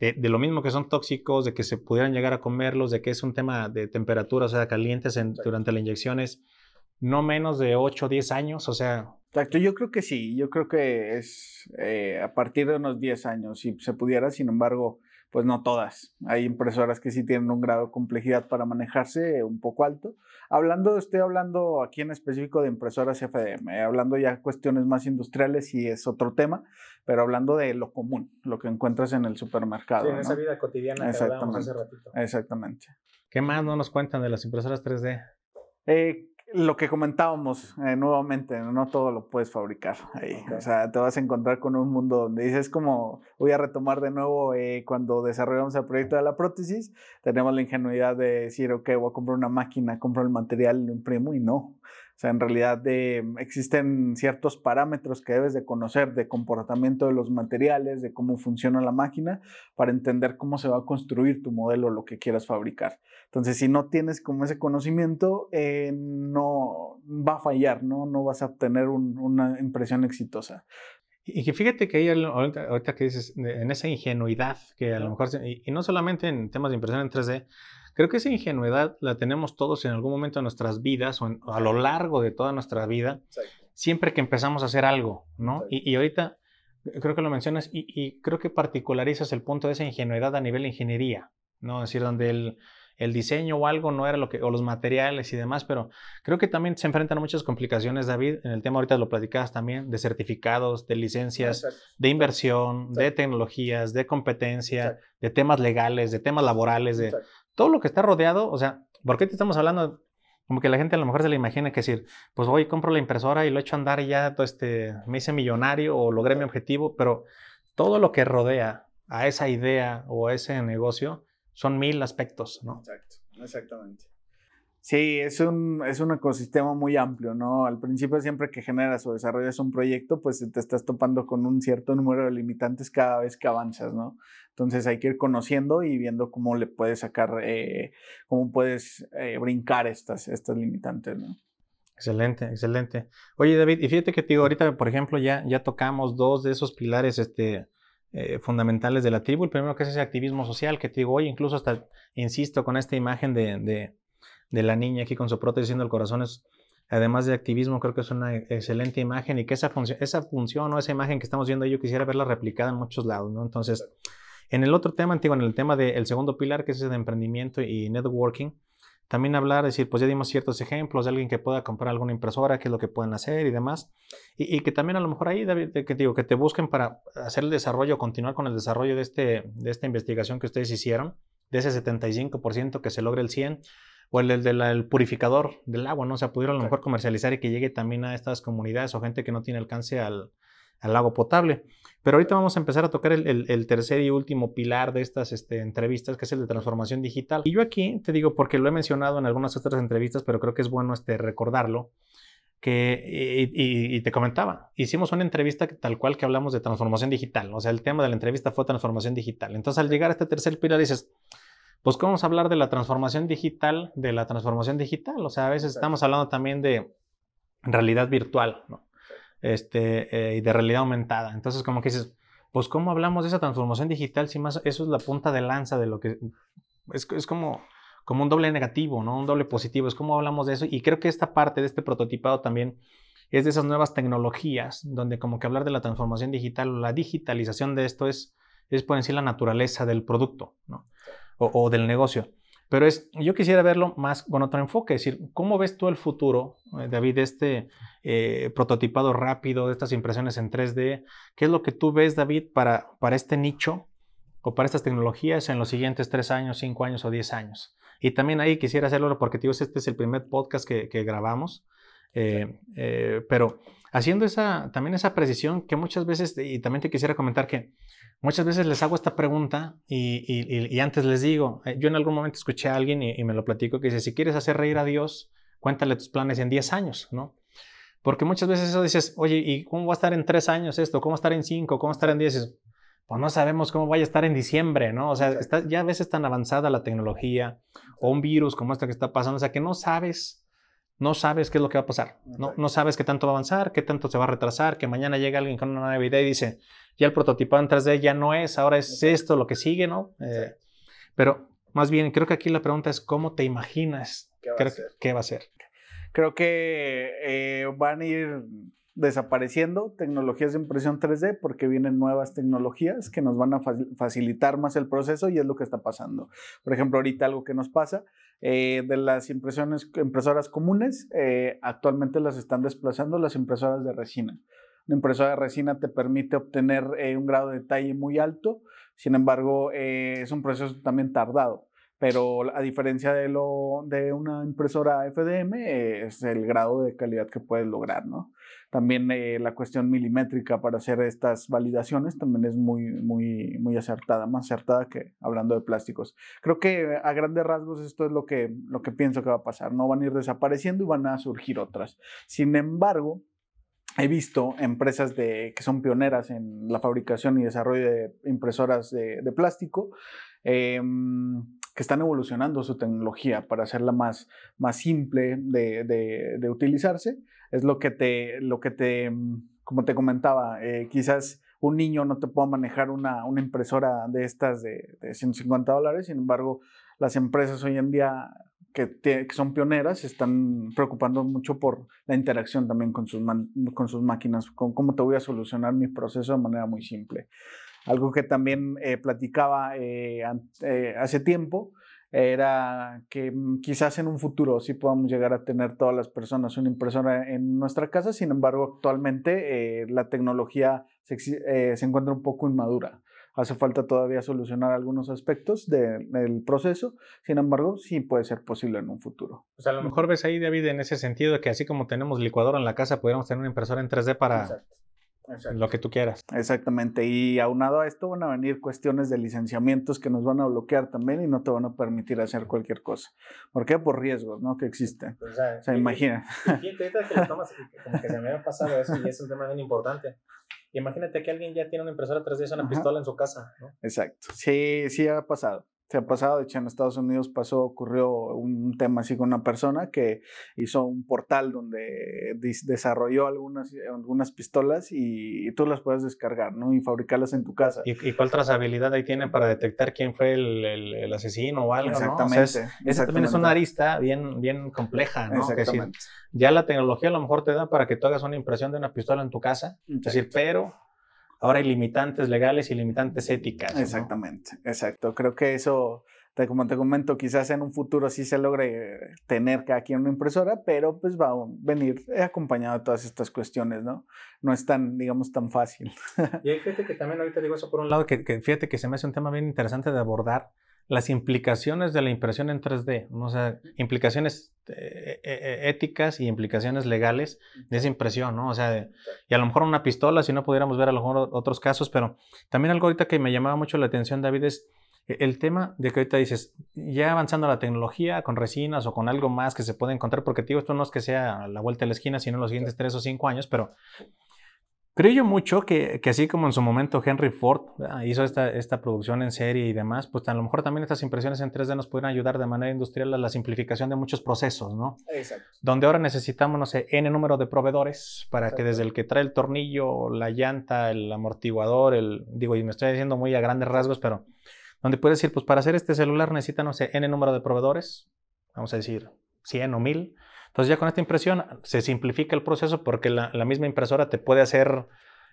de, de lo mismo que son tóxicos, de que se pudieran llegar a comerlos, de que es un tema de temperatura, o sea, calientes en- durante las inyecciones, no menos de 8 o 10 años, o sea, Exacto, yo creo que sí, yo creo que es eh, a partir de unos 10 años, si se pudiera, sin embargo, pues no todas. Hay impresoras que sí tienen un grado de complejidad para manejarse un poco alto. Hablando, estoy hablando aquí en específico de impresoras FDM, eh, hablando ya cuestiones más industriales y es otro tema, pero hablando de lo común, lo que encuentras en el supermercado. Sí, en ¿no? esa vida cotidiana que hablábamos hace Exactamente. ratito. Exactamente. ¿qué más no nos cuentan de las impresoras 3D? Eh, lo que comentábamos eh, nuevamente, no todo lo puedes fabricar ahí. O sea, te vas a encontrar con un mundo donde dices como, voy a retomar de nuevo eh, cuando desarrollamos el proyecto de la prótesis, tenemos la ingenuidad de decir, ok, voy a comprar una máquina, compro el material, lo imprimo y no. O sea, en realidad eh, existen ciertos parámetros que debes de conocer de comportamiento de los materiales, de cómo funciona la máquina, para entender cómo se va a construir tu modelo, lo que quieras fabricar. Entonces, si no tienes como ese conocimiento, eh, no va a fallar, ¿no? No vas a obtener un- una impresión exitosa. Y que fíjate que ahí al- ahorita, ahorita que dices, de- en esa ingenuidad, que a lo mejor, y, y no solamente en temas de impresión en 3D, creo que esa ingenuidad la tenemos todos en algún momento de nuestras vidas o, en- o a lo largo de toda nuestra vida, Exacto. siempre que empezamos a hacer algo, ¿no? Y, y ahorita eh, creo que lo mencionas y, y creo que particularizas el punto de esa ingenuidad a nivel de ingeniería, ¿no? Es decir, donde el, el diseño o algo no era lo que, o los materiales y demás, pero creo que también se enfrentan a muchas complicaciones, David, en el tema ahorita lo platicabas también, de certificados, de licencias, Exacto. de inversión, de tecnologías, de competencia, Exacto. de temas legales, de temas laborales, de. Todo lo que está rodeado, o sea, ¿por qué te estamos hablando? Como que la gente a lo mejor se le imagina que decir, pues voy, compro la impresora y lo echo a andar y ya todo este, me hice millonario o logré mi objetivo, pero todo lo que rodea a esa idea o a ese negocio son mil aspectos, ¿no? Exacto, exactamente. Sí, es un, es un ecosistema muy amplio, ¿no? Al principio siempre que generas o desarrollas un proyecto, pues te estás topando con un cierto número de limitantes cada vez que avanzas, ¿no? Entonces hay que ir conociendo y viendo cómo le puedes sacar, eh, cómo puedes eh, brincar estas, estas limitantes, ¿no? Excelente, excelente. Oye, David, y fíjate que te digo, ahorita, por ejemplo, ya, ya tocamos dos de esos pilares este, eh, fundamentales de la tribu. El primero que es ese activismo social, que te digo, oye, incluso hasta, insisto, con esta imagen de, de, de la niña aquí con su prótesis en el corazón, es, además de activismo, creo que es una excelente imagen y que esa, función esa función o esa imagen que estamos viendo, yo quisiera verla replicada en muchos lados, ¿no? Entonces, en el otro tema, antiguo, en el tema del segundo pilar, que es el de emprendimiento y networking, también hablar, decir, pues ya dimos ciertos ejemplos de alguien que pueda comprar alguna impresora, qué es lo que pueden hacer y demás. Y, y que también a lo mejor ahí, David, que, digo, que te busquen para hacer el desarrollo, continuar con el desarrollo de, este, de esta investigación que ustedes hicieron, de ese 75% que se logre el 100%, o el, el del el purificador del agua, ¿no? O sea, pudieron a lo mejor comercializar y que llegue también a estas comunidades o gente que no tiene alcance al, al agua potable. Pero ahorita vamos a empezar a tocar el, el, el tercer y último pilar de estas este, entrevistas, que es el de transformación digital. Y yo aquí te digo, porque lo he mencionado en algunas otras entrevistas, pero creo que es bueno este, recordarlo, que, y, y, y, te comentaba, hicimos una entrevista tal cual que hablamos de transformación digital, o sea, el tema de la entrevista fue transformación digital. Entonces, al llegar a este tercer pilar, dices, pues, ¿cómo vamos a hablar de la transformación digital, de la transformación digital? O sea, a veces estamos hablando también de realidad virtual, ¿no? Este, eh, y de realidad aumentada. Entonces, como que dices, pues, ¿cómo hablamos de esa transformación digital si más eso es la punta de lanza de lo que es, es como, como un doble negativo, ¿no? Un doble positivo. Es como hablamos de eso. Y creo que esta parte de este prototipado también es de esas nuevas tecnologías, donde como que hablar de la transformación digital o la digitalización de esto es, es por en sí la naturaleza del producto, ¿no? O, o del negocio. Pero es, yo quisiera verlo más con otro enfoque, es decir, ¿cómo ves tú el futuro, David, de este eh, prototipado rápido, de estas impresiones en 3D? ¿Qué es lo que tú ves, David, para, para este nicho o para estas tecnologías en los siguientes 3 años, 5 años o 10 años? Y también ahí quisiera hacerlo porque, tío, este es el primer podcast que, que grabamos. Eh, eh, pero haciendo esa, también esa precisión que muchas veces, y también te quisiera comentar que muchas veces les hago esta pregunta y, y, y antes les digo, eh, yo en algún momento escuché a alguien y, me lo platico que dice, si quieres hacer reír a Dios, cuéntale tus planes en 10 años, ¿no? Porque muchas veces eso dices, oye, ¿y cómo va a estar en 3 años esto? ¿Cómo va a estar en 5? ¿Cómo va a estar en 10? Pues no sabemos cómo vaya a estar en diciembre, ¿no? O sea, está ya a veces tan avanzada la tecnología o un virus como este que está pasando, o sea, que no sabes no sabes qué es lo que va a pasar. No, no sabes qué tanto va a avanzar, qué tanto se va a retrasar, que mañana llega alguien con una nueva idea y dice, ya el prototipo en 3D ya no es, ahora es esto lo que sigue, ¿no? Eh, pero más bien, creo que aquí la pregunta es, ¿cómo te imaginas? ¿Qué va, a, ser? ¿qué va a ser? Creo que eh, van a ir desapareciendo tecnologías de impresión 3D porque vienen nuevas tecnologías que nos van a facilitar más el proceso y es lo que está pasando. Por ejemplo, ahorita algo que nos pasa eh, de las impresiones, impresoras comunes, eh, actualmente las están desplazando las impresoras de resina. Una impresora de resina te permite obtener eh, un grado de detalle muy alto, sin embargo, es un proceso también tardado pero a diferencia de, lo, de una impresora FDM, es el grado de calidad que puedes lograr, ¿no? También eh, la cuestión milimétrica para hacer estas validaciones también es muy, muy, muy acertada, más acertada que hablando de plásticos. Creo que a grandes rasgos esto es lo que, lo que pienso que va a pasar, ¿no? Van a ir desapareciendo y van a surgir otras. Sin embargo, he visto empresas de, que son pioneras en la fabricación y desarrollo de impresoras de, de plástico. Eh, que están evolucionando su tecnología para hacerla más, más simple de, de utilizarse. Es lo que te, lo que te como te comentaba, eh, quizás un niño no te pueda manejar una, una impresora de estas de, de, 150 dólares, sin embargo, las empresas hoy en día que, son pioneras están preocupando mucho por la interacción también con sus, con sus máquinas, con cómo te voy a solucionar mi proceso de manera muy simple. Algo que también eh, platicaba eh, hace tiempo era que mm, quizás en un futuro sí podamos llegar a tener todas las personas una impresora en nuestra casa, sin embargo actualmente la tecnología se, se, encuentra un poco inmadura. Hace falta todavía solucionar algunos aspectos de, del proceso, sin embargo sí puede ser posible en un futuro. O sea, a lo mejor ves ahí, David, en ese sentido que así como tenemos licuadora en la casa, podríamos tener una impresora en 3D para... Exacto lo que tú quieras. Exactamente. Y aunado a esto van a venir cuestiones de licenciamientos que nos van a bloquear también y no te van a permitir hacer cualquier cosa. ¿Por qué? Por riesgos, ¿no? Que existen. Pues, o sea, imagina. Fíjate que lo tomas, como que se me ha pasado eso y es un tema bien importante. Imagínate que alguien ya tiene una impresora 3D, una pistola en su casa, ¿no? Exacto. Sí, sí ha pasado se ha pasado, de hecho en Estados Unidos pasó, ocurrió un tema así con una persona que hizo un portal donde desarrolló algunas, algunas pistolas y, tú las puedes descargar, ¿no? Y fabricarlas en tu casa. ¿Y, cuál trazabilidad ahí tiene para detectar quién fue el, el, asesino o algo, exactamente, ¿no? esa también es una arista bien, bien compleja, ¿no? Es decir, ya la tecnología a lo mejor te da para que tú hagas una impresión de una pistola en tu casa, es decir, pero ahora hay limitantes legales y limitantes éticas. Exactamente, exacto. Creo que eso, como te comento, quizás en un futuro sí se logre tener cada quien una impresora, pero pues va a venir acompañado de todas estas cuestiones, ¿no? No es tan, digamos, tan fácil. y fíjate que también ahorita digo eso por un lado, que, que fíjate que se me hace un tema bien interesante de abordar, las implicaciones de la impresión en 3D, o sea, implicaciones eh, eh, eh, éticas y implicaciones legales de esa impresión, ¿no? O sea, y a lo mejor una pistola, si no pudiéramos ver a lo mejor otros casos, pero también algo ahorita que me llamaba mucho la atención, David, es el tema de que ahorita dices, ya avanzando la tecnología con resinas o con algo más que se puede encontrar, porque digo, esto no es que sea a la vuelta de la esquina, sino en los siguientes tres o cinco años, pero Creo yo mucho que, que, así como en su momento Henry Ford hizo esta, esta producción en serie y demás, pues a lo mejor también estas impresiones en 3D nos pueden ayudar de manera industrial a la simplificación de muchos procesos, ¿no? Exacto. Donde ahora necesitamos, no sé, N número de proveedores para que desde el que trae el tornillo, la llanta, el amortiguador, el, digo, y me estoy diciendo muy a grandes rasgos, pero donde puedes decir, pues para hacer este celular necesita, no sé, N número de proveedores, vamos a decir 100 o 1000 entonces ya con esta impresión se simplifica el proceso porque la, misma impresora te puede hacer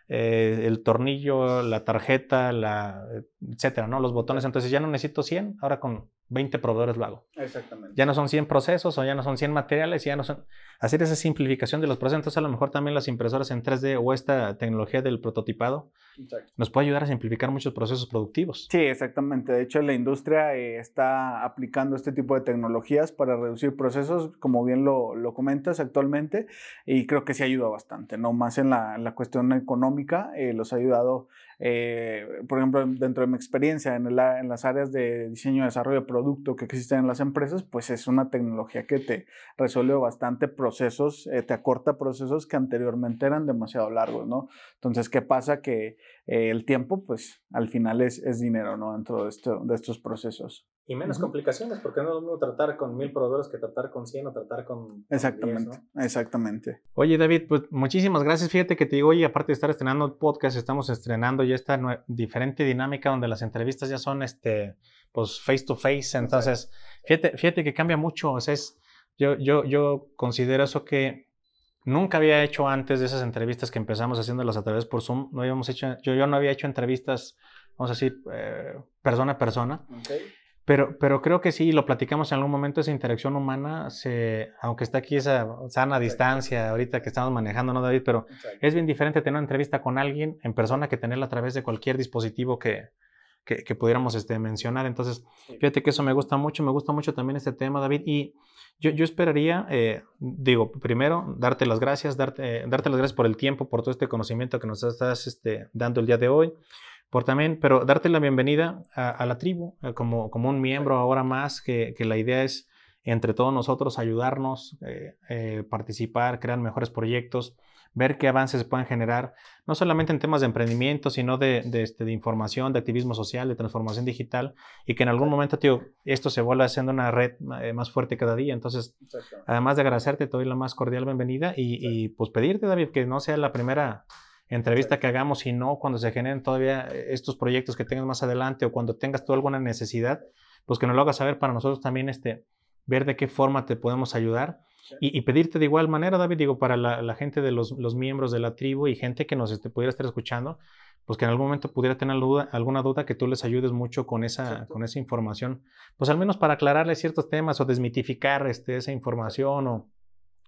eh, el tornillo, la tarjeta, la, etcétera, ¿no? Los botones. Entonces ya no necesito 100, ahora con 20 proveedores lo hago. Exactamente. Ya no son 100 procesos o ya no son 100 materiales, ya no son... Hacer esa simplificación de los procesos, entonces a lo mejor también las impresoras en 3D o esta tecnología del prototipado Exacto. nos puede ayudar a simplificar muchos procesos productivos. Sí, exactamente. De hecho, la industria eh, está aplicando este tipo de tecnologías para reducir procesos, como bien lo, lo comentas actualmente, y creo que sí ayuda bastante, no más en la, en la cuestión económica, eh, los ha ayudado, eh, por ejemplo, dentro de mi experiencia en, en las áreas de diseño y desarrollo de producto que existen en las empresas, pues es una tecnología que te resuelve bastante procesos, eh, te acorta procesos que anteriormente eran demasiado largos, ¿no? Entonces, ¿qué pasa? Que eh, el tiempo, pues al final es, es dinero, ¿no? Dentro de, esto, de estos procesos. Y menos complicaciones, porque no es lo mismo tratar con mil proveedores que tratar con 100 o tratar con. con 10, Exactamente, ¿no? exactamente. Oye, David, pues muchísimas gracias. Fíjate que te digo, oye, aparte de estar estrenando el podcast, estamos estrenando ya esta diferente dinámica donde las entrevistas ya son, este, pues, face to face. Entonces, fíjate, fíjate que cambia mucho. O sea, es, yo, yo, yo considero eso que nunca había hecho antes de esas entrevistas que empezamos haciéndolas a través por Zoom. No habíamos hecho, yo, yo no había hecho entrevistas, vamos a decir, eh, persona a persona. Ok. Pero, pero creo que sí, lo platicamos en algún momento, esa interacción humana, se, aunque está aquí esa sana distancia ahorita que estamos manejando, ¿no, David? Pero es bien diferente tener una entrevista con alguien en persona que tenerla a través de cualquier dispositivo que, que, que pudiéramos este, mencionar. Entonces, fíjate que eso me gusta mucho, me gusta mucho también este tema, David. Y yo, yo esperaría, eh, digo, primero, darte las gracias, darte, darte las gracias por el tiempo, por todo este conocimiento que nos estás este, dando el día de hoy. Por también, pero darte la bienvenida a, a la tribu eh, como, como un miembro ahora más, que, que la idea es entre todos nosotros ayudarnos, eh, eh, participar, crear mejores proyectos, ver qué avances se pueden generar, no solamente en temas de emprendimiento, sino de, de, este, de información, de activismo social, de transformación digital, y que en algún momento, tío, esto se vuelva haciendo una red eh, más fuerte cada día. Entonces, además de agradecerte, te doy la más cordial bienvenida y, y, pues pedirte, David, que no sea la primera entrevista que hagamos, sino cuando se generen todavía estos proyectos que tengas más adelante o cuando tengas tú alguna necesidad, pues que nos lo hagas saber para nosotros también este, ver de qué forma te podemos ayudar. Y, y, pedirte de igual manera, David, digo, para la, la gente de los, los, miembros de la tribu y gente que nos este, pudiera estar escuchando, pues que en algún momento pudiera tener duda, alguna duda que tú les ayudes mucho con esa, con esa información, pues al menos para aclararles ciertos temas o desmitificar este, esa información o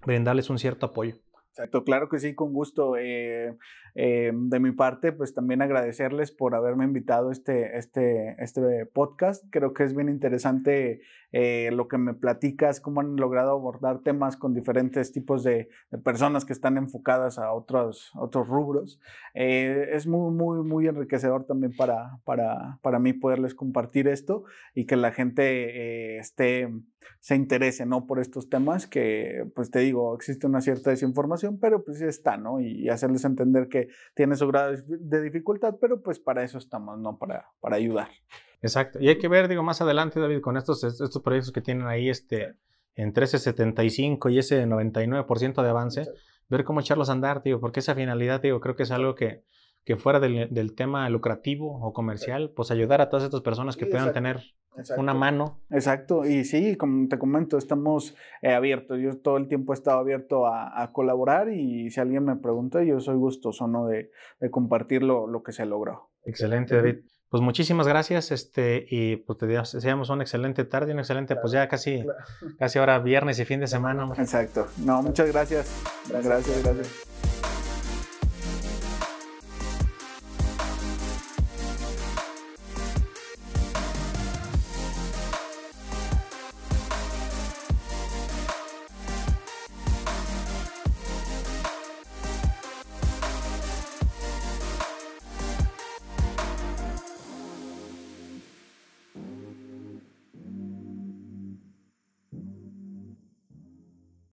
brindarles un cierto apoyo. Exacto, claro que sí, con gusto. Eh, eh, de mi parte, pues también agradecerles por haberme invitado a este, este, este podcast. Creo que es bien interesante eh, lo que me platicas, cómo han logrado abordar temas con diferentes tipos de, de personas que están enfocadas a otros, otros rubros. Es muy, muy, muy enriquecedor también para, para, para mí poderles compartir esto y que la gente esté, se interese ¿no? por estos temas que, pues te digo, existe una cierta desinformación, pero pues sí está, ¿no? Y, y hacerles entender que tiene su grado de dificultad, pero pues para eso estamos, ¿no? Para, para ayudar. Exacto. Y hay que ver, digo, más adelante, David, con estos, estos proyectos que tienen ahí este, entre ese 75 y ese 99% de avance, ver cómo echarlos a andar, digo, porque esa finalidad, digo, creo que es algo que, que fuera del, del, tema lucrativo o comercial, pues ayudar a todas estas personas que sí, puedan exacto. tener Exacto. una mano. Exacto, y sí, como te comento, estamos eh, abiertos. Yo todo el tiempo he estado abierto a, a, colaborar y si alguien me pregunta, yo soy gustoso ¿no? de, de compartir lo, lo, que se logró. Excelente, David. Pues muchísimas gracias este, y pues te deseamos una excelente tarde, una excelente, claro, pues ya casi, claro. casi ahora viernes y fin de semana. Exacto. No, muchas gracias. Gracias, gracias. gracias.